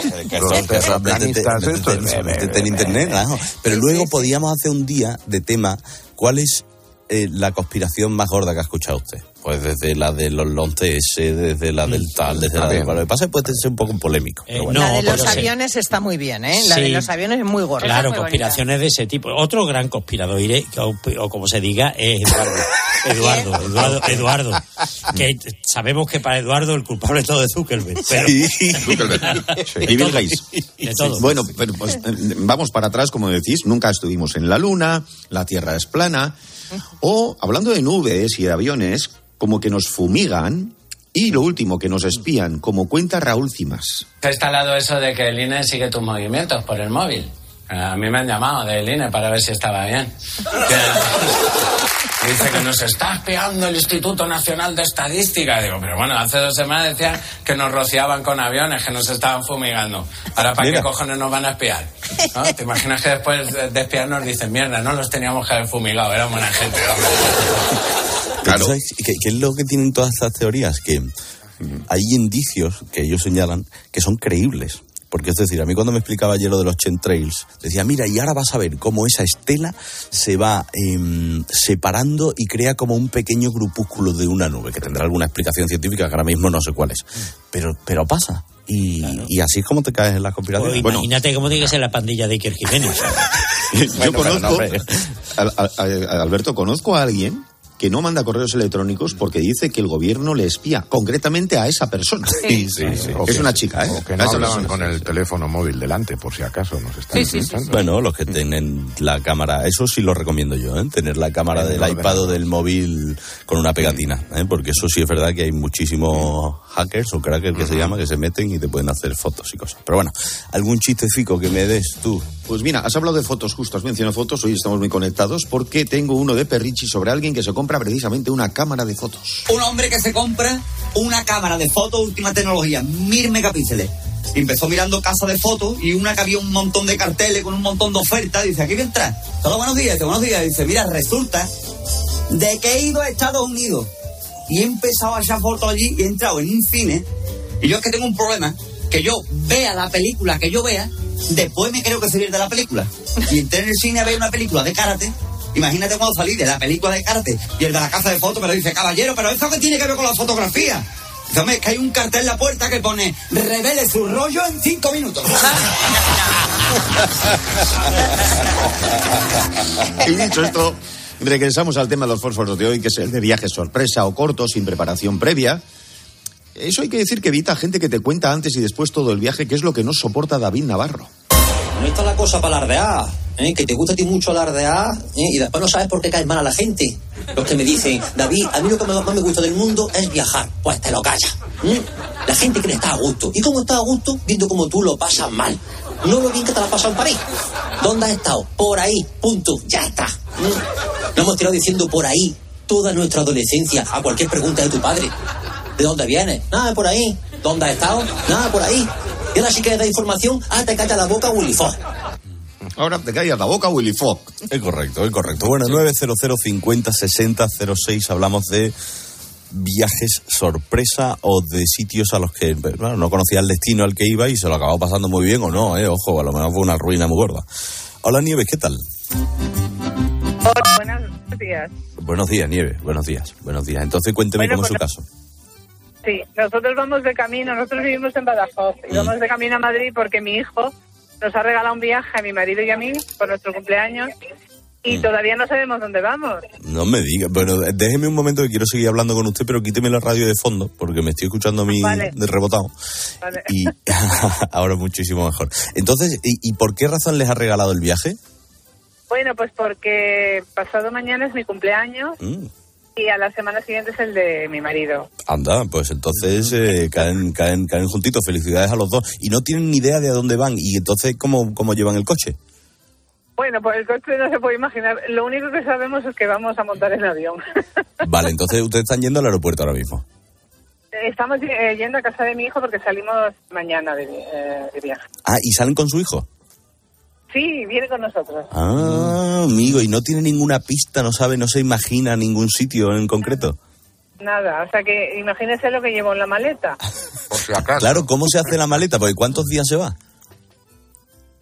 Pero luego podíamos hacer un día de tema, ¿cuál es eh, la conspiración más gorda que ha escuchado usted? Pues desde la de los long TS, desde la del tal, desde la Está del... bien. Lo que pasa es que puede ser un poco polémico. bueno. la de los sí. aviones está muy bien, ¿eh? La de Sí. los aviones es muy gorda. Claro, muy bonita. conspiraciones de ese tipo. Otro gran conspirador, iré, o, o como se diga, es Eduardo. Eduardo, Eduardo, Eduardo. Que sabemos que para Eduardo el culpable es todo de Zuckerberg. Pero, Y Bill Gates. De todo. Bueno, pero pues, eh, vamos para atrás, como decís, nunca estuvimos en la Luna, la Tierra es plana, o hablando de nubes y de aviones, como que nos fumigan, y lo último, que nos espían, como cuenta Raúl Cimas. Está instalado eso de que el INE sigue tus movimientos por el móvil. A mí me han llamado del INE para ver si estaba bien. Que- dice que nos está espiando el Instituto Nacional de Estadística. Digo, pero bueno, hace dos semanas decían que nos rociaban con aviones, que nos estaban fumigando. Ahora, ¿para Mira. qué cojones nos van a espiar? ¿No? ¿Te imaginas que después de, de espiar nos dicen, mierda, no los teníamos que haber fumigado, eran buena gente. Claro. ¿Sabes qué, qué es lo que tienen todas estas teorías? Que hay indicios que ellos señalan que son creíbles. Porque es decir, a mí cuando me explicaba ayer lo de los chemtrails, decía, mira, y ahora vas a ver cómo esa estela se va em, separando y crea como un pequeño grupúsculo de una nube, que tendrá alguna explicación científica que ahora mismo no sé cuál es. Pero, pero pasa. Y, y así es como te caes en las Pues conspiraciones. Bueno, imagínate cómo tiene que ser la pandilla de Iker Jiménez. Yo Bueno, no, conozco, al- al- Alberto, conozco a alguien que no manda correos electrónicos porque dice que el gobierno le espía, concretamente a esa persona. Sí, sí, sí. Es que- una chica, ¿eh? O que no hablaban con el teléfono móvil delante, por si acaso nos están escuchando. Bueno, los que tienen la cámara, eso sí lo recomiendo yo, ¿eh? tener la cámara el del iPad o ordenador. del móvil con una pegatina, ¿eh? porque eso sí es verdad que hay muchísimos hackers o crackers que se llama que se meten y te pueden hacer fotos y cosas. Pero bueno, algún chistecico que me des tú. Pues mira, has hablado de fotos, justo has mencionado fotos, hoy estamos muy conectados porque tengo uno de Perrichi sobre alguien que se compra precisamente una cámara de fotos. Un hombre que se compra una cámara de fotos última tecnología, mil megapíxeles. Y empezó mirando casas de fotos y una que había un montón de carteles con un montón de ofertas. Dice, aquí voy a entrar. Todos buenos días, dice, buenos días. Dice, mira, resulta de que he ido a Estados Unidos y he empezado a echar fotos allí y he entrado en un cine. Y yo es que tengo un problema, que yo vea la película que yo vea, después me creo que se de la película. Y entré en el cine a ver una película de karate. Imagínate cuando salí de la película de karate y el de la casa de fotos me lo dice, caballero, pero ¿eso qué tiene que ver con la fotografía? Dice, "Hombre, es que hay un cartel en la puerta que pone, revele su rollo en cinco minutos. Y dicho esto, regresamos al tema de los fósforos de hoy, que es el de viajes sorpresa o cortos, sin preparación previa. Eso hay que decir que evita gente que te cuenta antes y después todo el viaje, que es lo que no soporta David Navarro. No está la cosa para alardear, ¿eh? que te gusta a ti mucho alardear ¿eh? y después no sabes por qué caes mal a la gente. Los que me dicen, David, a mí lo que más me gusta del mundo es viajar. Pues te lo callas. ¿eh? La gente cree que está a gusto. ¿Y cómo está a gusto? Viendo cómo tú lo pasas mal. No lo bien que te la has pasado en París. ¿Dónde has estado? Por ahí. Punto. Ya está. ¿eh? Lo hemos tirado diciendo por ahí toda nuestra adolescencia a cualquier pregunta de tu padre. ¿De dónde vienes? Nada, por ahí. ¿Dónde has estado? Nada, por ahí. Y ahora sí que da información, ah, te calla la boca, Willy Fox. Ahora te callas la boca, Willy Fogg. Es correcto, es correcto. Bueno, 900 50 60 06 hablamos de viajes sorpresa o de sitios a los que bueno, no conocía el destino al que iba y se lo acabó pasando muy bien o no, ¿eh? Ojo, a lo mejor fue una ruina muy gorda. Hola Nieves, ¿qué tal? Hola, buenos días. Buenos días, Nieves, buenos días, buenos días. Entonces cuénteme Bueno, cómo es su pues- caso. Sí, nosotros vamos de camino, nosotros vivimos en Badajoz y Mm. vamos de camino a Madrid porque mi hijo nos ha regalado un viaje a mi marido y a mí por nuestro cumpleaños y Mm. todavía no sabemos dónde vamos. No me diga, bueno, déjeme un momento que quiero seguir hablando con usted, pero quíteme la radio de fondo porque me estoy escuchando a mí Vale. de rebotado. Vale. Y ahora muchísimo mejor. Entonces, ¿y, y por qué razón les ha regalado el viaje? Bueno, pues porque pasado mañana es mi cumpleaños Mm. y a la semana siguiente es el de mi marido. Anda, pues entonces eh, caen, caen, caen juntitos. Felicidades a los dos. Y no tienen ni idea de a dónde van. Y entonces, ¿cómo, cómo llevan el coche? Bueno, pues el coche no se puede imaginar. Lo único que sabemos es que vamos a montar el avión. Vale, entonces ustedes están yendo al aeropuerto ahora mismo. Estamos eh, yendo a casa de mi hijo porque salimos mañana de, eh, de viaje. Ah, ¿y salen con su hijo? Sí, viene con nosotros. Ah, amigo, y no tiene ninguna pista, no sabe, no se imagina ningún sitio en concreto. Nada, o sea que imagínese lo que llevo en la maleta. Por si acaso. Claro, ¿cómo se hace la maleta? Porque ¿cuántos días se va?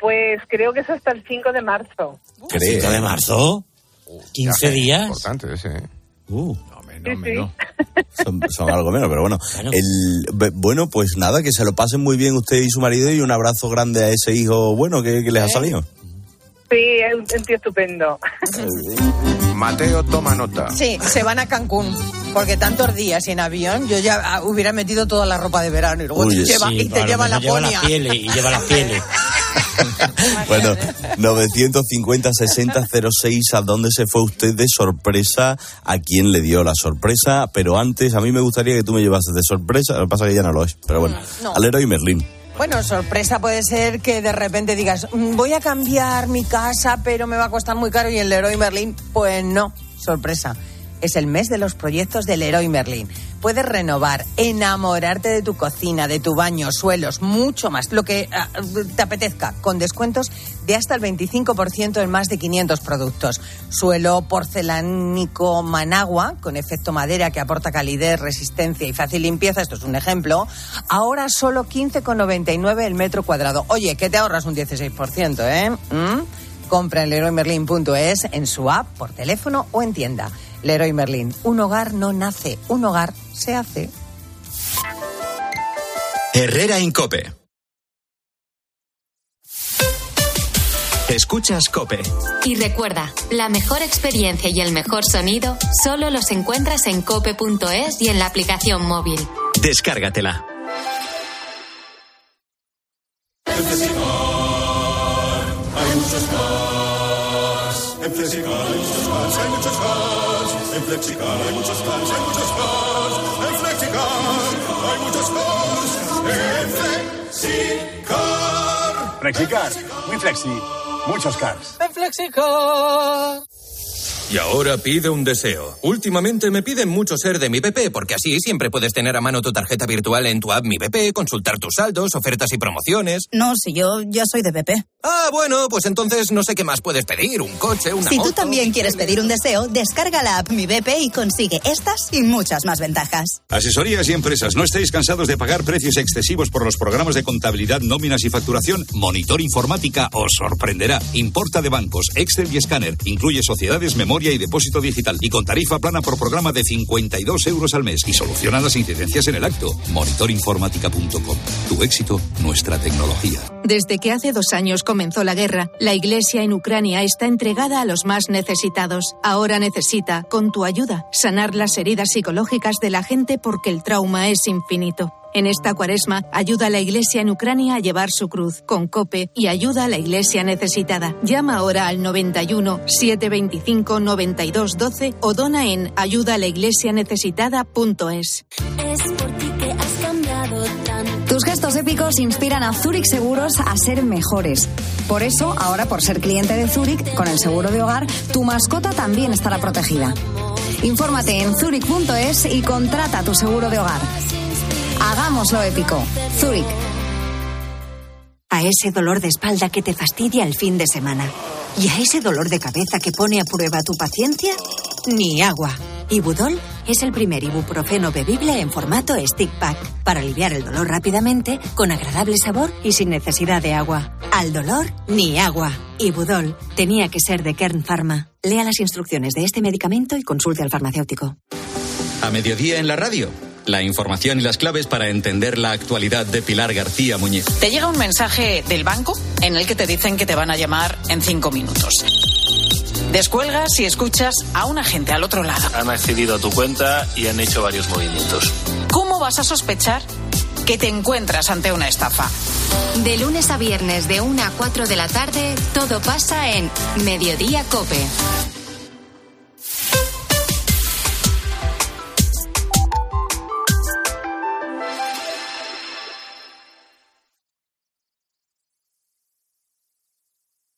Pues creo que es hasta el 5 de marzo. ¿Cree? ¿5 de marzo? ¿15 días? Importante ese, ¿eh? Uh. Sí, sí. son, son algo menos, pero bueno. El, be- bueno, pues nada, que se lo pasen muy bien usted y su marido y un abrazo grande a ese hijo bueno que, que les ha salido. Sí, es un, tío estupendo. Mateo toma nota. Sí, se van a Cancún. Porque tantos días y en avión, yo ya ah, hubiera metido toda la ropa de verano y luego Uy, te lleva, sí, y te lleva la lleva pieles y lleva las pieles. Bueno, 950 60 06, ¿a dónde se fue usted de sorpresa? ¿A quién le dio la sorpresa? Pero antes, a mí me gustaría que tú me llevases de sorpresa, lo que pasa es que ya no lo es, pero bueno, No. al héroe Merlín. Bueno, sorpresa puede ser que de repente digas, "Mm, voy a cambiar mi casa, pero me va a costar muy caro y el Leroy Merlin, pues no, sorpresa. Es el mes de los proyectos del Leroy Merlin. Puedes renovar, enamorarte de tu cocina, de tu baño, suelos, mucho más, lo que ah, te apetezca, con descuentos de hasta el 25% en más de 500 productos. Suelo porcelánico Managua, con efecto madera que aporta calidez, resistencia y fácil limpieza, esto es un ejemplo, ahora solo 15,99 el metro cuadrado. Oye, que te ahorras un 16%, ¿eh? ¿Mm? Compra en leroymerlin.es, en su app, por teléfono o en tienda. Leroy Merlin, un hogar no nace, un hogar se hace. Herrera Incope. Escuchas Cope. Y recuerda, la mejor experiencia y el mejor sonido solo los encuentras en cope.es y en la aplicación móvil. Descárgatela. En hay muchos. En hay muchos hay muchos. En Flexicar hay muchos cars, hay muchos cars. En Flexicar hay muchos cars. En Flexicar. Flexicar, muy flexi, muchos cars. Y ahora pide un deseo. Últimamente me piden mucho ser de mi BP, porque así siempre puedes tener a mano tu tarjeta virtual en tu app Mi BP, consultar tus saldos, ofertas y promociones. No, si yo ya soy de BP. Ah, bueno, pues entonces no sé qué más puedes pedir. Un coche, una Si tú también quieres pedir un deseo, descarga la app Mi BP y consigue estas y muchas más ventajas. Asesorías y empresas, ¿no estáis cansados de pagar precios excesivos por los programas de contabilidad, nóminas y facturación? Monitor Informática os sorprenderá. Importa de bancos, Excel y escáner. Incluye sociedades, memoria y depósito digital. Y con tarifa plana por programa de 52 euros al mes. Y soluciona las incidencias en el acto. Monitorinformática.com. Tu éxito, nuestra tecnología. Desde que hace dos años comenzó la guerra, la Iglesia en Ucrania está entregada a los más necesitados. Ahora necesita, con tu ayuda, sanar las heridas psicológicas de la gente porque el trauma es infinito. En esta cuaresma, ayuda a la Iglesia en Ucrania a llevar su cruz con COPE y ayuda a la Iglesia necesitada. Llama ahora al 91 725 92 12 o dona en ayudaalaiglesianecesitada.es. Es por ti Tus gestos épicos inspiran a Zurich Seguros a ser mejores. Por eso, ahora por ser cliente de Zurich, con el seguro de hogar, tu mascota también estará protegida. Infórmate en zurich.es y contrata tu seguro de hogar. Hagámoslo épico. Zurich. A ese dolor de espalda que te fastidia el fin de semana. Y a ese dolor de cabeza que pone a prueba tu paciencia, ni agua. Ibudol es el primer ibuprofeno bebible en formato stick pack para aliviar el dolor rápidamente, con agradable sabor y sin necesidad de agua. Al dolor, ni agua. Ibudol tenía que ser de Kern Pharma. Lea las instrucciones de este medicamento y consulte al farmacéutico. A mediodía en la radio. La información y las claves para entender la actualidad de Pilar García Muñiz. Te llega un mensaje del banco en el que te dicen que te van a llamar en cinco minutos. Descuelgas y escuchas a un agente al otro lado. Han accedido a tu cuenta y han hecho varios movimientos. ¿Cómo vas a sospechar que te encuentras ante una estafa? De lunes a viernes de 1 a 4 de la tarde, todo pasa en Mediodía Cope.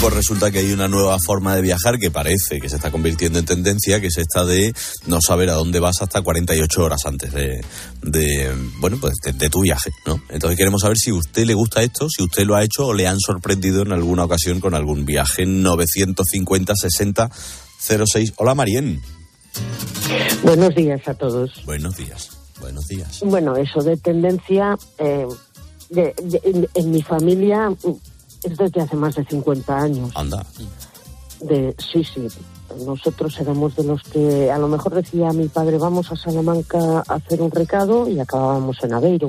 Pues resulta que hay una nueva forma de viajar que parece que se está convirtiendo en tendencia, que es esta de no saber a dónde vas hasta 48 horas antes de, de bueno, pues de, de tu viaje, ¿no? Entonces queremos saber si a usted le gusta esto, si usted lo ha hecho o le han sorprendido en alguna ocasión con algún viaje. 950 60 06. Hola, Marien. Buenos días a todos. Buenos días. Buenos días. Bueno, eso de tendencia, eh, de- de- en, en mi familia es desde hace más de 50 años. Anda. De, sí, sí. Nosotros éramos de los que a lo mejor decía mi padre, vamos a Salamanca a hacer un recado y acabábamos en Aveiro.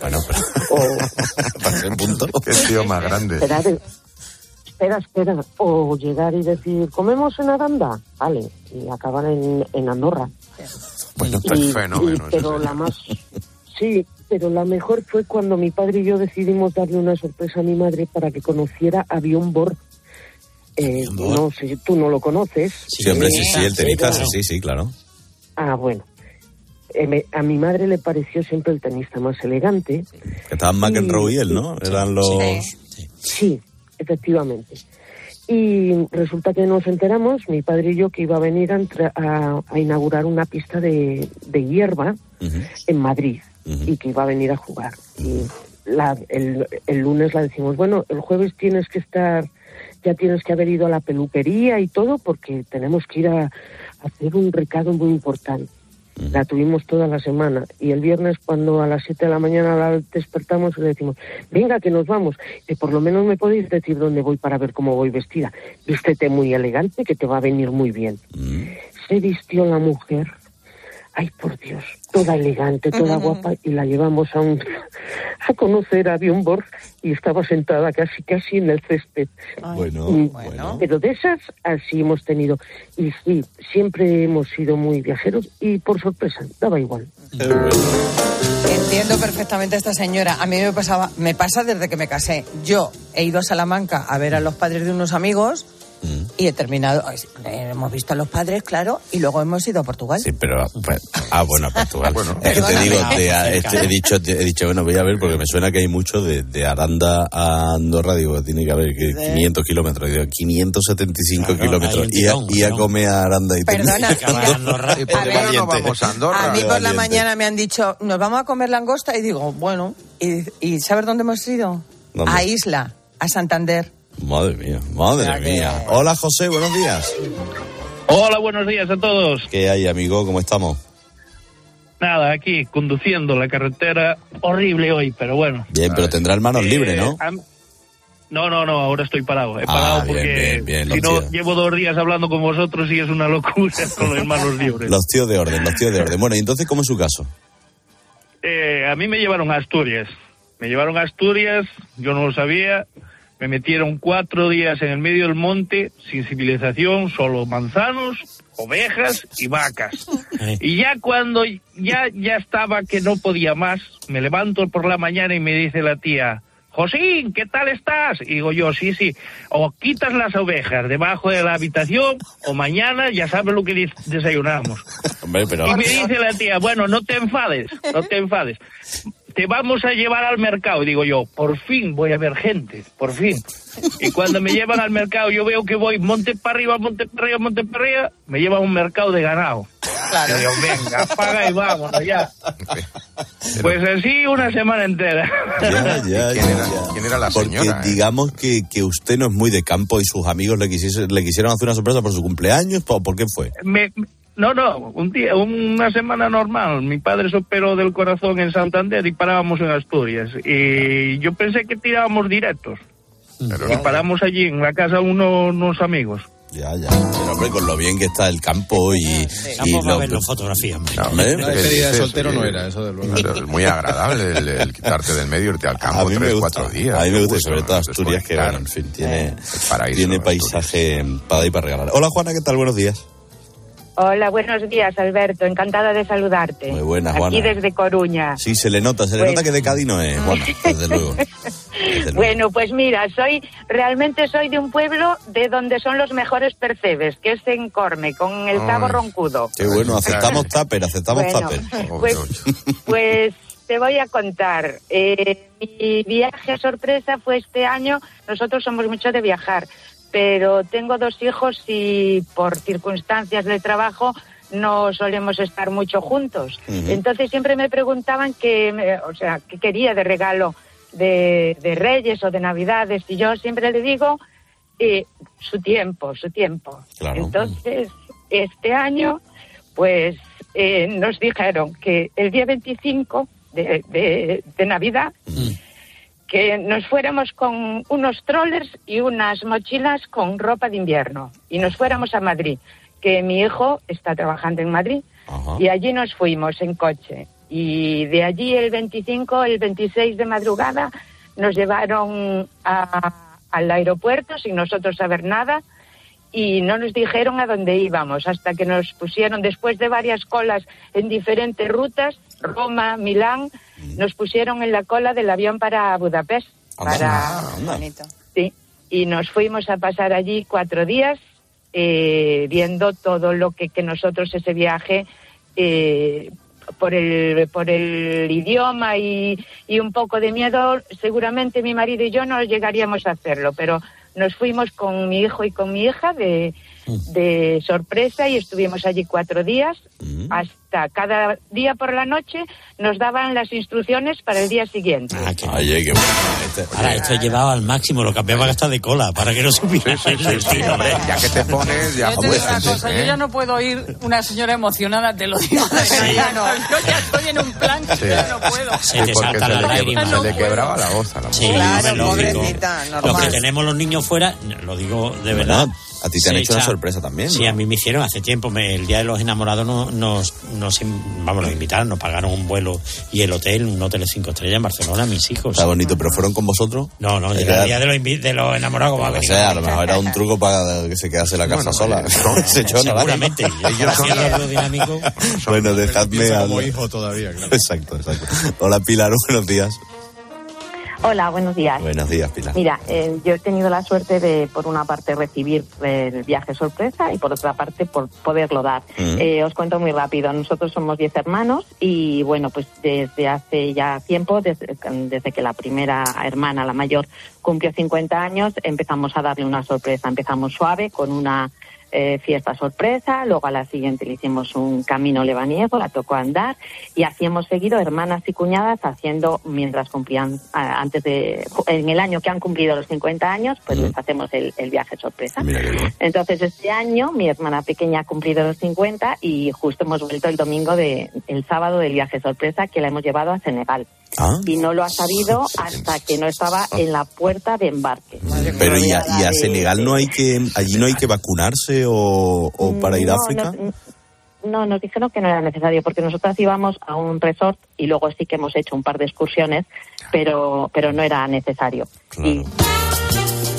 Bueno, Para ser punto. Qué tío más grande. Esperar, espera, espera. O llegar y decir, ¿comemos en Aranda? Vale, y acabar en, en Andorra. Bueno, Y- pues fenómeno. pero la más sí pero la mejor fue cuando mi padre y yo decidimos darle una sorpresa a mi madre para que conociera a Bjorn Borg. Eh, no sé tú no lo conoces. Sí, hombre, sí, sí, el tenista, sí, sí, sí, claro. ah bueno. Eh, me- a mi madre le pareció siempre el tenista más elegante. Que estaban McEnroe y él, ¿no? Eran los... Sí, efectivamente. Y resulta que nos enteramos, mi padre y yo, que iba a venir a, a- a inaugurar una pista de, de hierba en Madrid y que iba a venir a jugar. Y la- el, el lunes la decimos, bueno, el jueves tienes que estar, ya tienes que haber ido a la peluquería y todo porque tenemos que ir a, a hacer un recado muy importante. La tuvimos toda la semana y el viernes cuando a las 7 de la mañana la despertamos le decimos, venga que nos vamos, que por lo menos me podéis decir dónde voy para ver cómo voy vestida. Vístete muy elegante que te va a venir muy bien. Se vistió la mujer, ay por Dios, toda elegante, toda guapa y la llevamos a un a conocer a Bjorn Borg y estaba sentada casi casi en el césped. Bueno, Mm, bueno. Pero de esas así hemos tenido. Y sí, siempre hemos sido muy viajeros y por sorpresa, daba igual. Entiendo perfectamente a esta señora. A mí me pasaba, me pasa desde que me casé. Yo he ido a Salamanca a ver a los padres de unos amigos y he terminado. eh, Hemos visto a los padres, claro, y luego hemos ido a Portugal. Sí, pero... pues, ah, bueno, a Portugal. es que te digo, te- Cerca. este, he, dicho, he dicho, bueno, voy a ver porque me suena que hay mucho de, de Aranda a Andorra. Digo, tiene que haber que 500 kilómetros. Digo, 575 Claro, kilómetros. Y a, y a ¿no? comer a Aranda y Perdona, Tenerife. mira, Qué a ver, valiente. vamos a Andorra. A mí por la mañana me han dicho, nos vamos a comer langosta y digo, bueno, ¿y, y sabes dónde hemos ido? ¿Dónde? A Isla, a Santander. Madre mía, madre mía. Hola, José, buenos días. Hola, buenos días a todos. ¿Qué hay, amigo? ¿Cómo estamos? Nada, aquí conduciendo la carretera horrible hoy, pero bueno. Bien, pero tendrás manos Eh, libres, ¿no? am- No, no, no, ahora estoy parado. He Ah, parado bien, porque bien, bien, si los no, tíos. llevo dos días hablando con vosotros y es una locura con los manos libres. Los tíos de orden, los tíos de orden. Bueno, y entonces, ¿cómo es su caso? Eh, a mí me llevaron a Asturias. Me llevaron a Asturias, yo no lo sabía. Me metieron cuatro días en el medio del monte, sin civilización, solo manzanos, ovejas y vacas. Y ya cuando ya, ya estaba que no podía más, me levanto por la mañana y me dice la tía, Josín, ¿qué tal estás? Y digo yo, sí, sí, o quitas las ovejas debajo de la habitación o mañana ya sabes lo que des- desayunamos. Hombre, pero... Y me dice la tía, bueno, no te enfades, no te enfades. Te vamos a llevar al mercado. Y digo yo, por fin voy a ver gente, por fin. Y cuando me llevan al mercado, yo veo que voy monte para arriba, monte para arriba, monte para arriba, me llevan a un mercado de ganado. Y digo, venga, paga y vámonos ya. Pues así una semana entera. Ya, ya, ¿Quién ya, era- ya. quién era la Porque señora, eh? digamos que, que usted no es muy de campo y sus amigos le, quisiese- le quisieron hacer una sorpresa por su cumpleaños. ¿Por, por qué fue? Me- no, no, un día, una semana normal. Mi padre se operó del corazón en Santander y parábamos en Asturias. Y yo pensé que tirábamos directos. y paramos allí en la casa de uno- unos amigos. Ya, ya. Pero, hombre, con lo bien que está el campo y... y Vamos a lo- ver las fotografías. hombre. No, hombre, La ¿qué despedida de soltero no era, eso Es muy agradable el, el quitarte del medio, irte al campo A mí me tres, gusta, cuatro días. a mí me gusta, gusto, sobre todo ¿no? Asturias, que bueno, en fin, tiene, paraíso, tiene paisaje para y para regalar. Hola, Juana, ¿qué tal? Buenos días. Hola, buenos días, Alberto. Encantada de saludarte. Muy buena, Juana. Aquí desde Coruña. Sí, se le nota, se le Pues- nota que de Cádiz no es, Juana, desde luego. Bueno, pues mira, soy realmente soy de un pueblo de donde son los mejores percebes, que es en Corme, con el Cabo Ay. Roncudo. Qué bueno, aceptamos tupper, aceptamos Bueno, tupper. pues, pues te voy a contar. Eh, mi viaje sorpresa fue este año. Nosotros somos mucho de viajar, pero tengo dos hijos y por circunstancias de trabajo no solemos estar mucho juntos. Entonces siempre me preguntaban que, o sea, qué quería de regalo de, de Reyes o de Navidades y yo siempre le digo eh, su tiempo, su tiempo. Claro. Entonces este año, pues eh, nos dijeron que el día 25 de, de- de Navidad que nos fuéramos con unos trollers y unas mochilas con ropa de invierno. Y nos fuéramos a Madrid, que mi hijo está trabajando en Madrid. Y allí nos fuimos en coche. Y de allí el 25, el 26 de madrugada nos llevaron a- al aeropuerto sin nosotros saber nada y no nos dijeron a dónde íbamos hasta que nos pusieron después de varias colas en diferentes rutas Roma Milán nos pusieron en la cola del avión para Budapest. Para sí y nos fuimos a pasar allí cuatro días eh, viendo todo lo que, que nosotros ese viaje eh, por el por el idioma y, y un poco de miedo seguramente mi marido y yo no llegaríamos a hacerlo pero nos fuimos con mi hijo y con mi hija de, de sorpresa y estuvimos allí cuatro días hasta cada día por la noche nos daban las instrucciones para el día siguiente Ay, ay, qué bueno. Este- Ahora, esto llevaba al máximo, lo cambiaba hasta de cola, para que no supiera. Sí, sí, sí, hombre, ya que te pones, ya Yo te digo una cosa, yo ya no puedo oír una señora emocionada, te lo digo. Ya no. Yo ya estoy en un plan que Sí. ya no puedo. Se te salta la lágrima. se le quebraba la voz a la Sí, mujer. hombre, lógico. pobrecita, Los normal. que tenemos los niños fuera, lo digo de verdad. A ti te han se hecho una sorpresa también, Sí, ¿no? a mí me hicieron hace tiempo. me- el día de los enamorados no- nos, nos, vamos, nos invitaron, nos pagaron un vuelo y el hotel, un hotel de cinco estrellas en Barcelona, mis hijos. Está bonito, pero ¿fueron con vosotros? No, no, Es era que- el día de los, de los enamorados. como venido. sé, a lo mejor era un truco para que se quedase la casa Bueno, sola. eh, son- Se echó Seguramente. Bueno, dejadme como hijo todavía, claro. Exacto, exacto. Hola Pilar, buenos días. Hola, buenos días. Buenos días, Pilar. Mira, eh, yo he tenido la suerte de, por una parte, recibir el viaje sorpresa y por otra parte, por poderlo dar. Mm. Eh, os cuento muy rápido. Nosotros somos 10 hermanos y, bueno, pues desde hace ya tiempo, desde, desde que la primera hermana, la mayor, cumplió 50 años, empezamos a darle una sorpresa. Empezamos suave con una eh, fiesta sorpresa, luego a la siguiente le hicimos un camino lebaniego, la tocó andar y así hemos seguido hermanas y cuñadas haciendo mientras cumplían ah, antes de en el año que han cumplido los 50 años, pues les hacemos el, el viaje sorpresa. Entonces este año mi hermana pequeña ha cumplido los 50 y justo hemos vuelto el domingo de el sábado del viaje sorpresa que la hemos llevado a Senegal. Ah. Y no lo ha sabido hasta que no estaba en la puerta de embarque. Pero ¿y a, y a Senegal no hay que, allí no hay que vacunarse o, o para ir a África? No, no, nos dijeron que no era necesario porque nosotras íbamos a un resort y luego sí que hemos hecho un par de excursiones, pero pero no era necesario. Y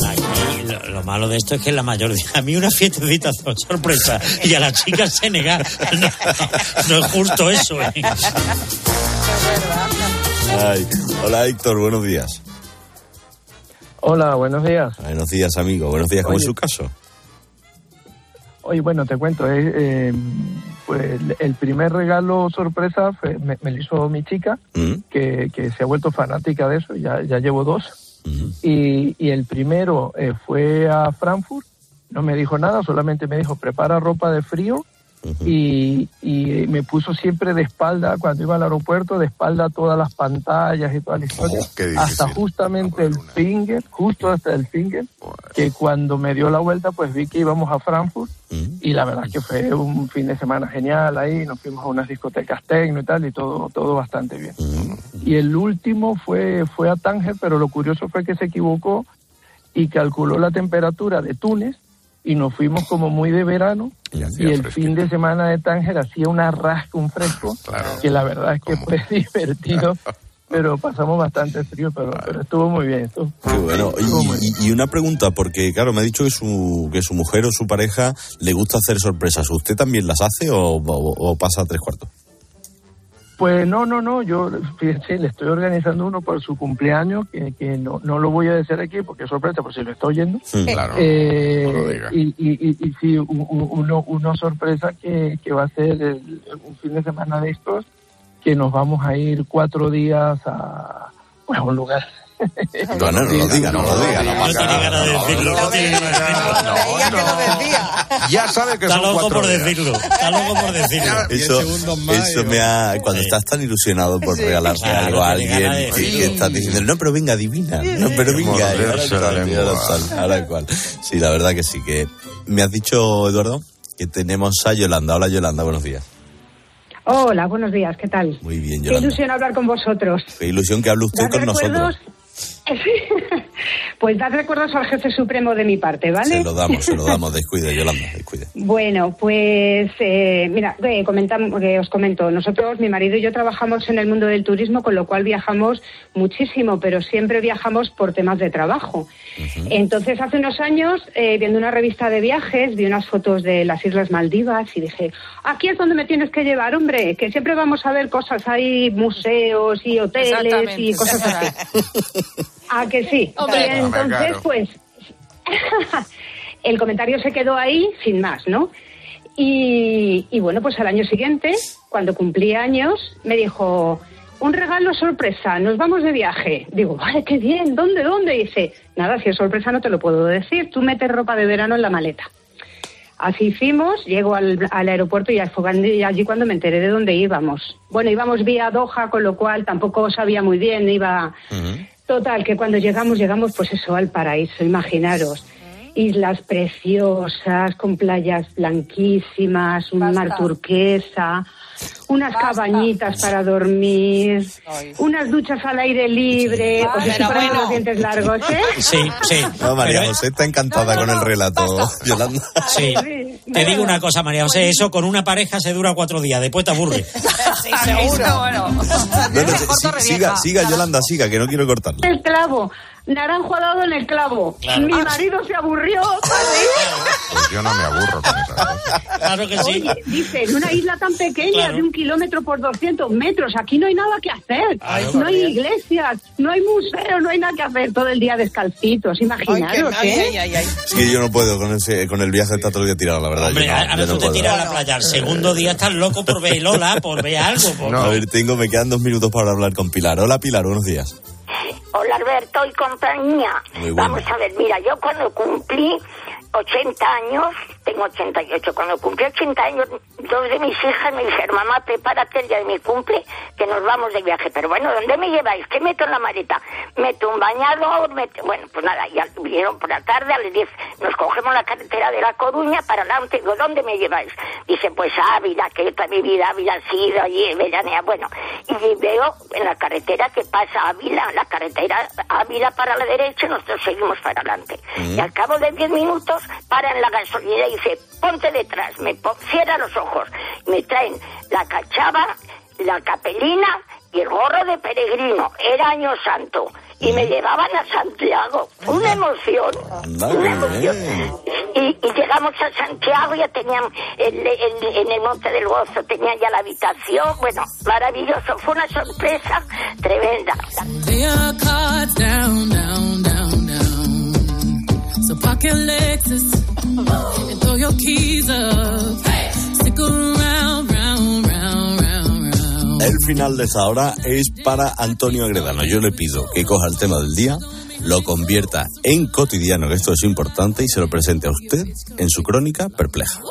Aquí lo, lo malo de esto es que la mayor a mí una fiestecita son sorpresa y a la chica se nega. No, no es justo eso. ¿eh? Ay, hola Héctor, buenos días. Hola, buenos días. Buenos días, amigo. Buenos días, ¿cómo es Oye. su caso? Oye, bueno, te cuento, eh, eh, pues el- primer regalo sorpresa fue- me, me lo hizo mi chica, Mm. que, que se ha vuelto fanática de eso, ya, ya llevo dos. y, y el primero eh, fue a Frankfurt, no me dijo nada, solamente me dijo prepara ropa de frío y, y me puso siempre de espalda, cuando iba al aeropuerto, de espalda todas las pantallas y toda la historia, difícil. hasta justamente el finger, justo hasta el finger, que cuando me dio la vuelta pues vi que íbamos a Frankfurt y la verdad que fue un fin de semana genial ahí, nos fuimos a unas discotecas tecno y tal y todo, todo bastante bien. Y el último fue, fue a Tánger, pero lo curioso fue que se equivocó y calculó la temperatura de Túnez y nos fuimos como muy de verano y, el fin de semana de Tánger hacía una rasca, un fresco, que la verdad es que fue divertido, pero pasamos bastante frío, pero, pero estuvo muy bien. Estuvo, Qué bueno. Y, y- y una pregunta, porque claro, me ha dicho que su, que su mujer o su pareja le gusta hacer sorpresas. ¿Usted también las hace o, o- o pasa a tres cuartos? Pues no, no, no, yo fíjense, le estoy organizando uno por su cumpleaños, que, que no, no lo voy a decir aquí porque es sorpresa, por si lo está oyendo. Sí, claro, Eh, no lo diga. y, y, y, y sí, un- un- uno, una sorpresa que, que va a ser el- un fin de semana de estos, que nos vamos a ir cuatro días a, pues, a un lugar. No, no, no lo diga, no lo diga. No, tiene ganas de decirlo, no tiene ganas de decirlo. Ya sabe que Está son loco por decirlo. Está loco por decirlo. Eso, eso me ha. Cuando estás tan ilusionado por regalarle Claro, algo a alguien que estás diciendo, no, pero venga, adivina. No, pero venga. ahora cual. Sí, la verdad que sí. que Me has dicho, Eduardo, que tenemos a Yolanda. Hola, Yolanda, buenos días. Hola, buenos días, ¿qué tal? Muy bien, Qué Yolanda. ilusión hablar con vosotros. Qué ilusión que hable usted ¿Das con nosotros. pues dad recuerdos al jefe supremo de mi parte, ¿vale? Se lo damos, se lo damos. Descuide, Yolanda, descuide. Bueno, pues eh, mira, eh, comentamos, eh, os comento, nosotros, mi marido y yo trabajamos en el mundo del turismo, con lo cual viajamos muchísimo, pero siempre viajamos por temas de trabajo. Entonces, hace unos años, eh, viendo una revista de viajes, vi unas fotos de las Islas Maldivas y dije, aquí es donde me tienes que llevar, hombre, que siempre vamos a ver cosas ahí, museos y hoteles y cosas así. ¿A que sí? Hombre. y entonces, pues, el comentario se quedó ahí sin más, ¿no? Y, y bueno, pues al año siguiente, cuando cumplí años, me dijo, un regalo sorpresa, nos vamos de viaje. Digo, vale, qué bien, ¿dónde, dónde? Y dice, nada, si es sorpresa no te lo puedo decir, tú metes ropa de verano en la maleta. Así hicimos, llego al, al aeropuerto y allí cuando me enteré de dónde íbamos. Bueno, íbamos vía Doha, con lo cual tampoco sabía muy bien, iba... Total, que cuando llegamos, llegamos pues eso, al paraíso, imaginaros. Islas preciosas, con playas blanquísimas, un mar turquesa, unas cabañitas para dormir, unas duchas al aire libre, os estoy poniendo los dientes largos, ¿eh? Sí, sí. No, María Pero- José está encantada con el relato, Yolanda. Sí. Te digo una cosa, María José, eso con una pareja se dura cuatro días, después te aburre. Sí, seguro. Bueno. No, no, sí- siga, siga, Yolanda, siga, que no quiero cortarla. El clavo, naranjo dado en el clavo. Claro. Mi marido se aburrió. Pues yo no me aburro con esas cosas. Claro que sí. Oye, dice, en una isla tan pequeña, Claro. de un kilómetro por 200 metros, aquí no hay nada que hacer. Claro. no hay iglesias, no hay museos, no hay nada que hacer todo el día descalcitos, imaginaros, ¿eh? Es que yo no puedo con ese, con el viaje está todo el día tirado, la verdad. Hombre, yo no, ahora yo no tú te tiras a la playa. El segundo día estás loco por ver Lola, por ver algo. Por... A ver, tengo, me quedan dos minutos para hablar con Pilar. Hola, Pilar, buenos días. Hola Alberto y compañía. Vamos a ver, mira, yo cuando cumplí 80 años, tengo 88, cuando cumplí 80 años, dos de mis hijas me dijeron, mamá, prepárate el día de mi cumple, que nos vamos de viaje. Pero bueno, ¿dónde me lleváis? ¿Qué meto en la maleta? Meto un bañador, meto... Bueno, pues nada, ya vinieron por la tarde, a las 10 nos cogemos la carretera de La Coruña para adelante. Digo, ¿dónde me lleváis? Dice, pues Ávila, que yo también vida Ávila ha sido allí, veranea. Bueno, y veo en la carretera que pasa Ávila, la carretera Ávila para la derecha nosotros seguimos para adelante. Y al cabo de 10 minutos para en la gasolinera y dice, ponte detrás, me pon- cierra los ojos. Me traen la cachava, la capelina y el gorro de peregrino. Era año santo. Y me llevaban a Santiago. Una emoción. Una emoción. Y, y llegamos a Santiago, ya tenían el- el- en el Monte del Gozo, tenían ya la habitación. Bueno, maravilloso. Fue una sorpresa tremenda. Park your Lexus and throw your keys up. Stick around, round, round, round, round. El final de esta hora es para Antonio Agredano. Yo le pido que coja el tema del día, lo convierta en cotidiano, que esto es importante, y se lo presente a usted en su crónica perpleja.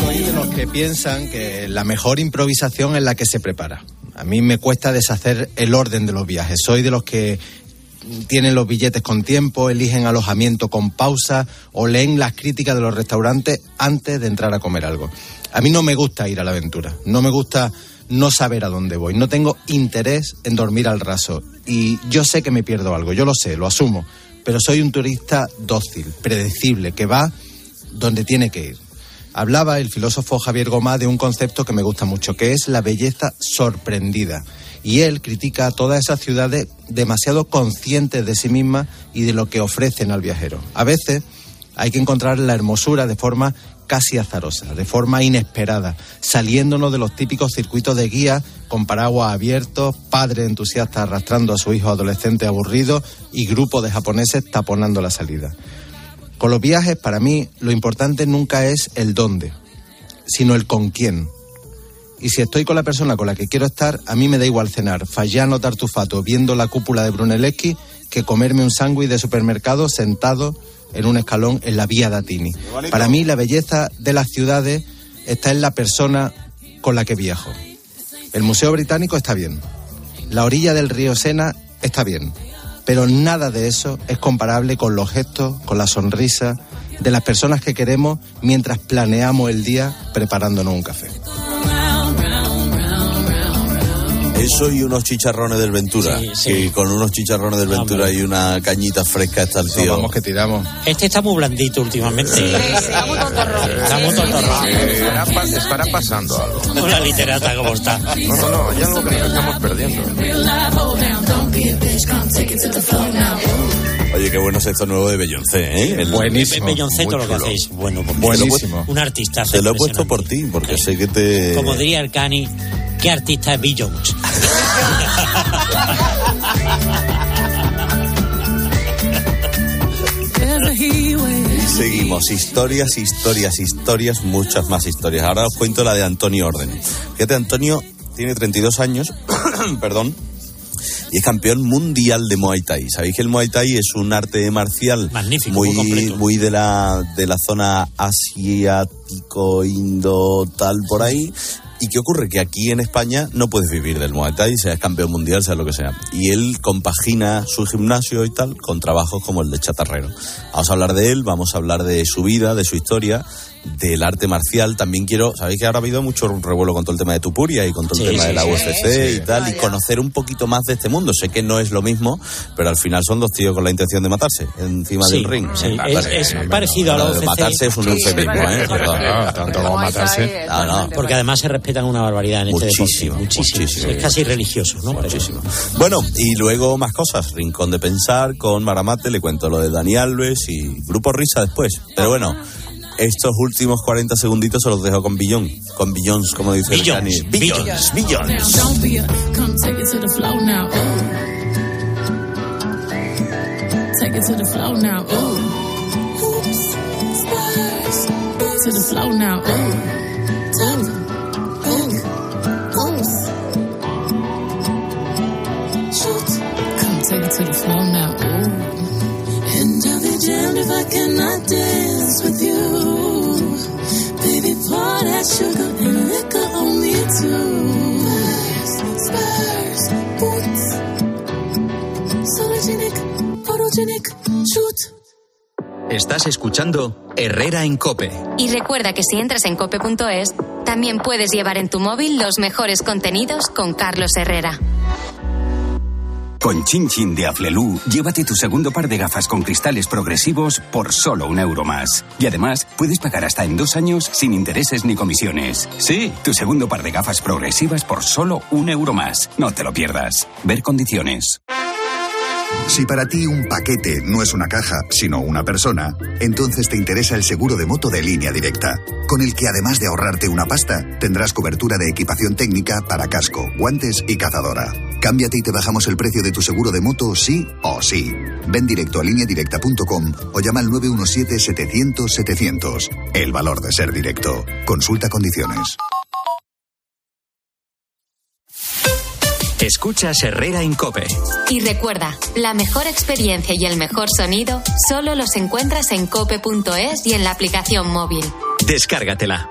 Soy de los que piensan que la mejor improvisación es la que se prepara. A mí me cuesta deshacer el orden de los viajes. Soy de los que tienen los billetes con tiempo, eligen alojamiento con pausa o leen las críticas de los restaurantes antes de entrar a comer algo. A mí no me gusta ir a la aventura, no me gusta no saber a dónde voy, no tengo interés en dormir al raso y yo sé que me pierdo algo, yo lo sé, lo asumo, pero soy un turista dócil, predecible, que va donde tiene que ir. Hablaba el filósofo Javier Gomá de un concepto que me gusta mucho, que es la belleza sorprendida. Y él critica a todas esas ciudades demasiado conscientes de sí mismas y de lo que ofrecen al viajero. A veces hay que encontrar la hermosura de forma casi azarosa, de forma inesperada, saliéndonos de los típicos circuitos de guía con paraguas abiertos, padres entusiastas arrastrando a su hijo adolescente aburrido y grupos de japoneses taponando la salida. Con los viajes, para mí, lo importante nunca es el dónde, sino el con quién. Y si estoy con la persona con la que quiero estar, a mí me da igual cenar Fallano Tartufato viendo la cúpula de Brunelleschi que comerme un sándwich de supermercado sentado en un escalón en la vía Datini. Para mí, la belleza de las ciudades está en la persona con la que viajo. El Museo Británico está bien. La orilla del río Sena está bien. Pero nada de eso es comparable con los gestos, con la sonrisa de las personas que queremos mientras planeamos el día preparándonos un café. Eso y unos chicharrones del Ventura. Sí, sí. Que con unos chicharrones del Ventura y una cañita fresca está el tío. Vamos que tiramos. Este está muy blandito últimamente. Está muy tontorrón. Está muy tontorrón. Estará, pa- estará pasando algo. Literata, ¿cómo está? No, no, no, algo que nos estamos perdiendo. Oye, qué bueno es esto nuevo de Beyoncé, ¿eh? El- Buenísimo. Beyoncé, todo Muy lo que hacéis. Bueno, Buenísimo. Un artista. Te lo he puesto por ti, porque sé que te... Como diría el Cani, ¿qué artista es Beyoncé? Seguimos, historias, historias, historias, muchas más historias. Ahora os cuento la de Antonio Orden. Fíjate, Antonio tiene 32 años, perdón, y es campeón mundial de Muay Thai. Sabéis que el Muay Thai es un arte marcial Magnífico, muy muy, muy de la de la zona asiático, indo, tal por ahí. ¿Y qué ocurre? Que aquí en España no puedes vivir del Muay Thai, seas campeón mundial, sea lo que sea. Y él compagina su gimnasio y tal con trabajos como el de chatarrero. Vamos a hablar de él, vamos a hablar de su vida, de su historia, del arte marcial. También quiero, sabéis que ahora ha habido mucho revuelo con todo el tema de Tupuria y con todo el Sí, tema sí, de la UFC sí. y tal, y conocer un poquito más de este mundo. Sé que no es lo mismo, pero al final son dos tíos con la intención de matarse encima Sí, del ring. sí, es- eh, parecido a la UFC. Matarse es un Sí, eufemismo, ¿eh? tanto como matarse. No, no. Porque además se respetan una barbaridad en este Muchísimo, deporte. Muchísimo. muchísimo. Es casi religioso, ¿no? Pero- Muchísimo. Bueno, y luego más cosas. Rincón de Pensar con Maramate, le cuento lo de Dani Alves y Grupo Risa después. Pero bueno, estos últimos 40 segunditos se los dejo con Billón. Con Billions, como dice el Billions, Dani. Billions. Billions, Billions. Don't be a, come take it to the floor now. Ooh. Take it to the now. Ooh. Hoops, spurs, to the floor now. Ooh. Tap, pick, hoops. Shoot, come take it to the floor now. Ooh. And I'll be jammed if I cannot dance with you. Baby, pour that sugar and liquor on me too. Spurs, spurs, boots. Sologenic, photogenic, shoot. Estás escuchando Herrera en Cope. Y recuerda que si entras en cope.es, también puedes llevar en tu móvil los mejores contenidos con Carlos Herrera. Con Chin Chin de Aflelu, llévate tu segundo par de gafas con cristales progresivos por solo un euro más. Y además, puedes pagar hasta en dos años sin intereses ni comisiones. Sí, tu segundo par de gafas progresivas por solo un euro más. No te lo pierdas. Ver condiciones. Si para ti un paquete no es una caja, sino una persona, entonces te interesa el seguro de moto de línea directa, con el que además de ahorrarte una pasta, tendrás cobertura de equipación técnica para casco, guantes y cazadora. Cámbiate y te bajamos el precio de tu seguro de moto sí o sí. Ven directo a lineadirecta.com o llama al 917-700-700. El valor de ser directo. Consulta condiciones. Escuchas Herrera en Cope. Y recuerda, la mejor experiencia y el mejor sonido solo los encuentras en cope.es y en la aplicación móvil. Descárgatela.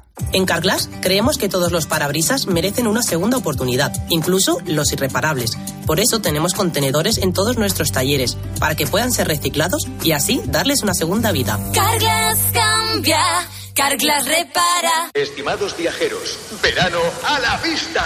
En Carglass creemos que todos los parabrisas merecen una segunda oportunidad, incluso los irreparables. Por eso tenemos contenedores en todos nuestros talleres, para que puedan ser reciclados y así darles una segunda vida. Carglass cambia, Carglass repara. Estimados viajeros, verano a la vista.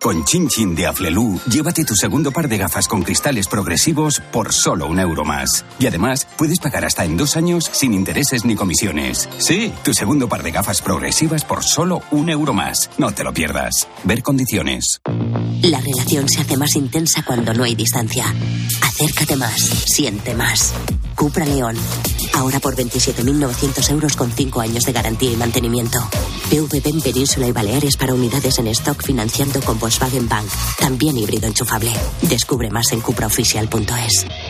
Con Chin Chin de Aflelu, llévate tu segundo par de gafas con cristales progresivos por solo un euro más. Y además, puedes pagar hasta en dos años sin intereses ni comisiones. Sí, tu segundo par de gafas progresivas por solo un euro más. No te lo pierdas. Ver condiciones. La relación se hace más intensa cuando no hay distancia. Acércate más, siente más. Cupra León. Ahora por 27.900 euros con 5 años de garantía y mantenimiento. PVP en Península y Baleares para unidades en stock financiando con Volkswagen Bank. También híbrido enchufable. Descubre más en cupraoficial.es.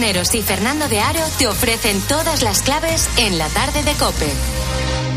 Cisneros y Fernando de Aro te ofrecen todas las claves en la tarde de Cope.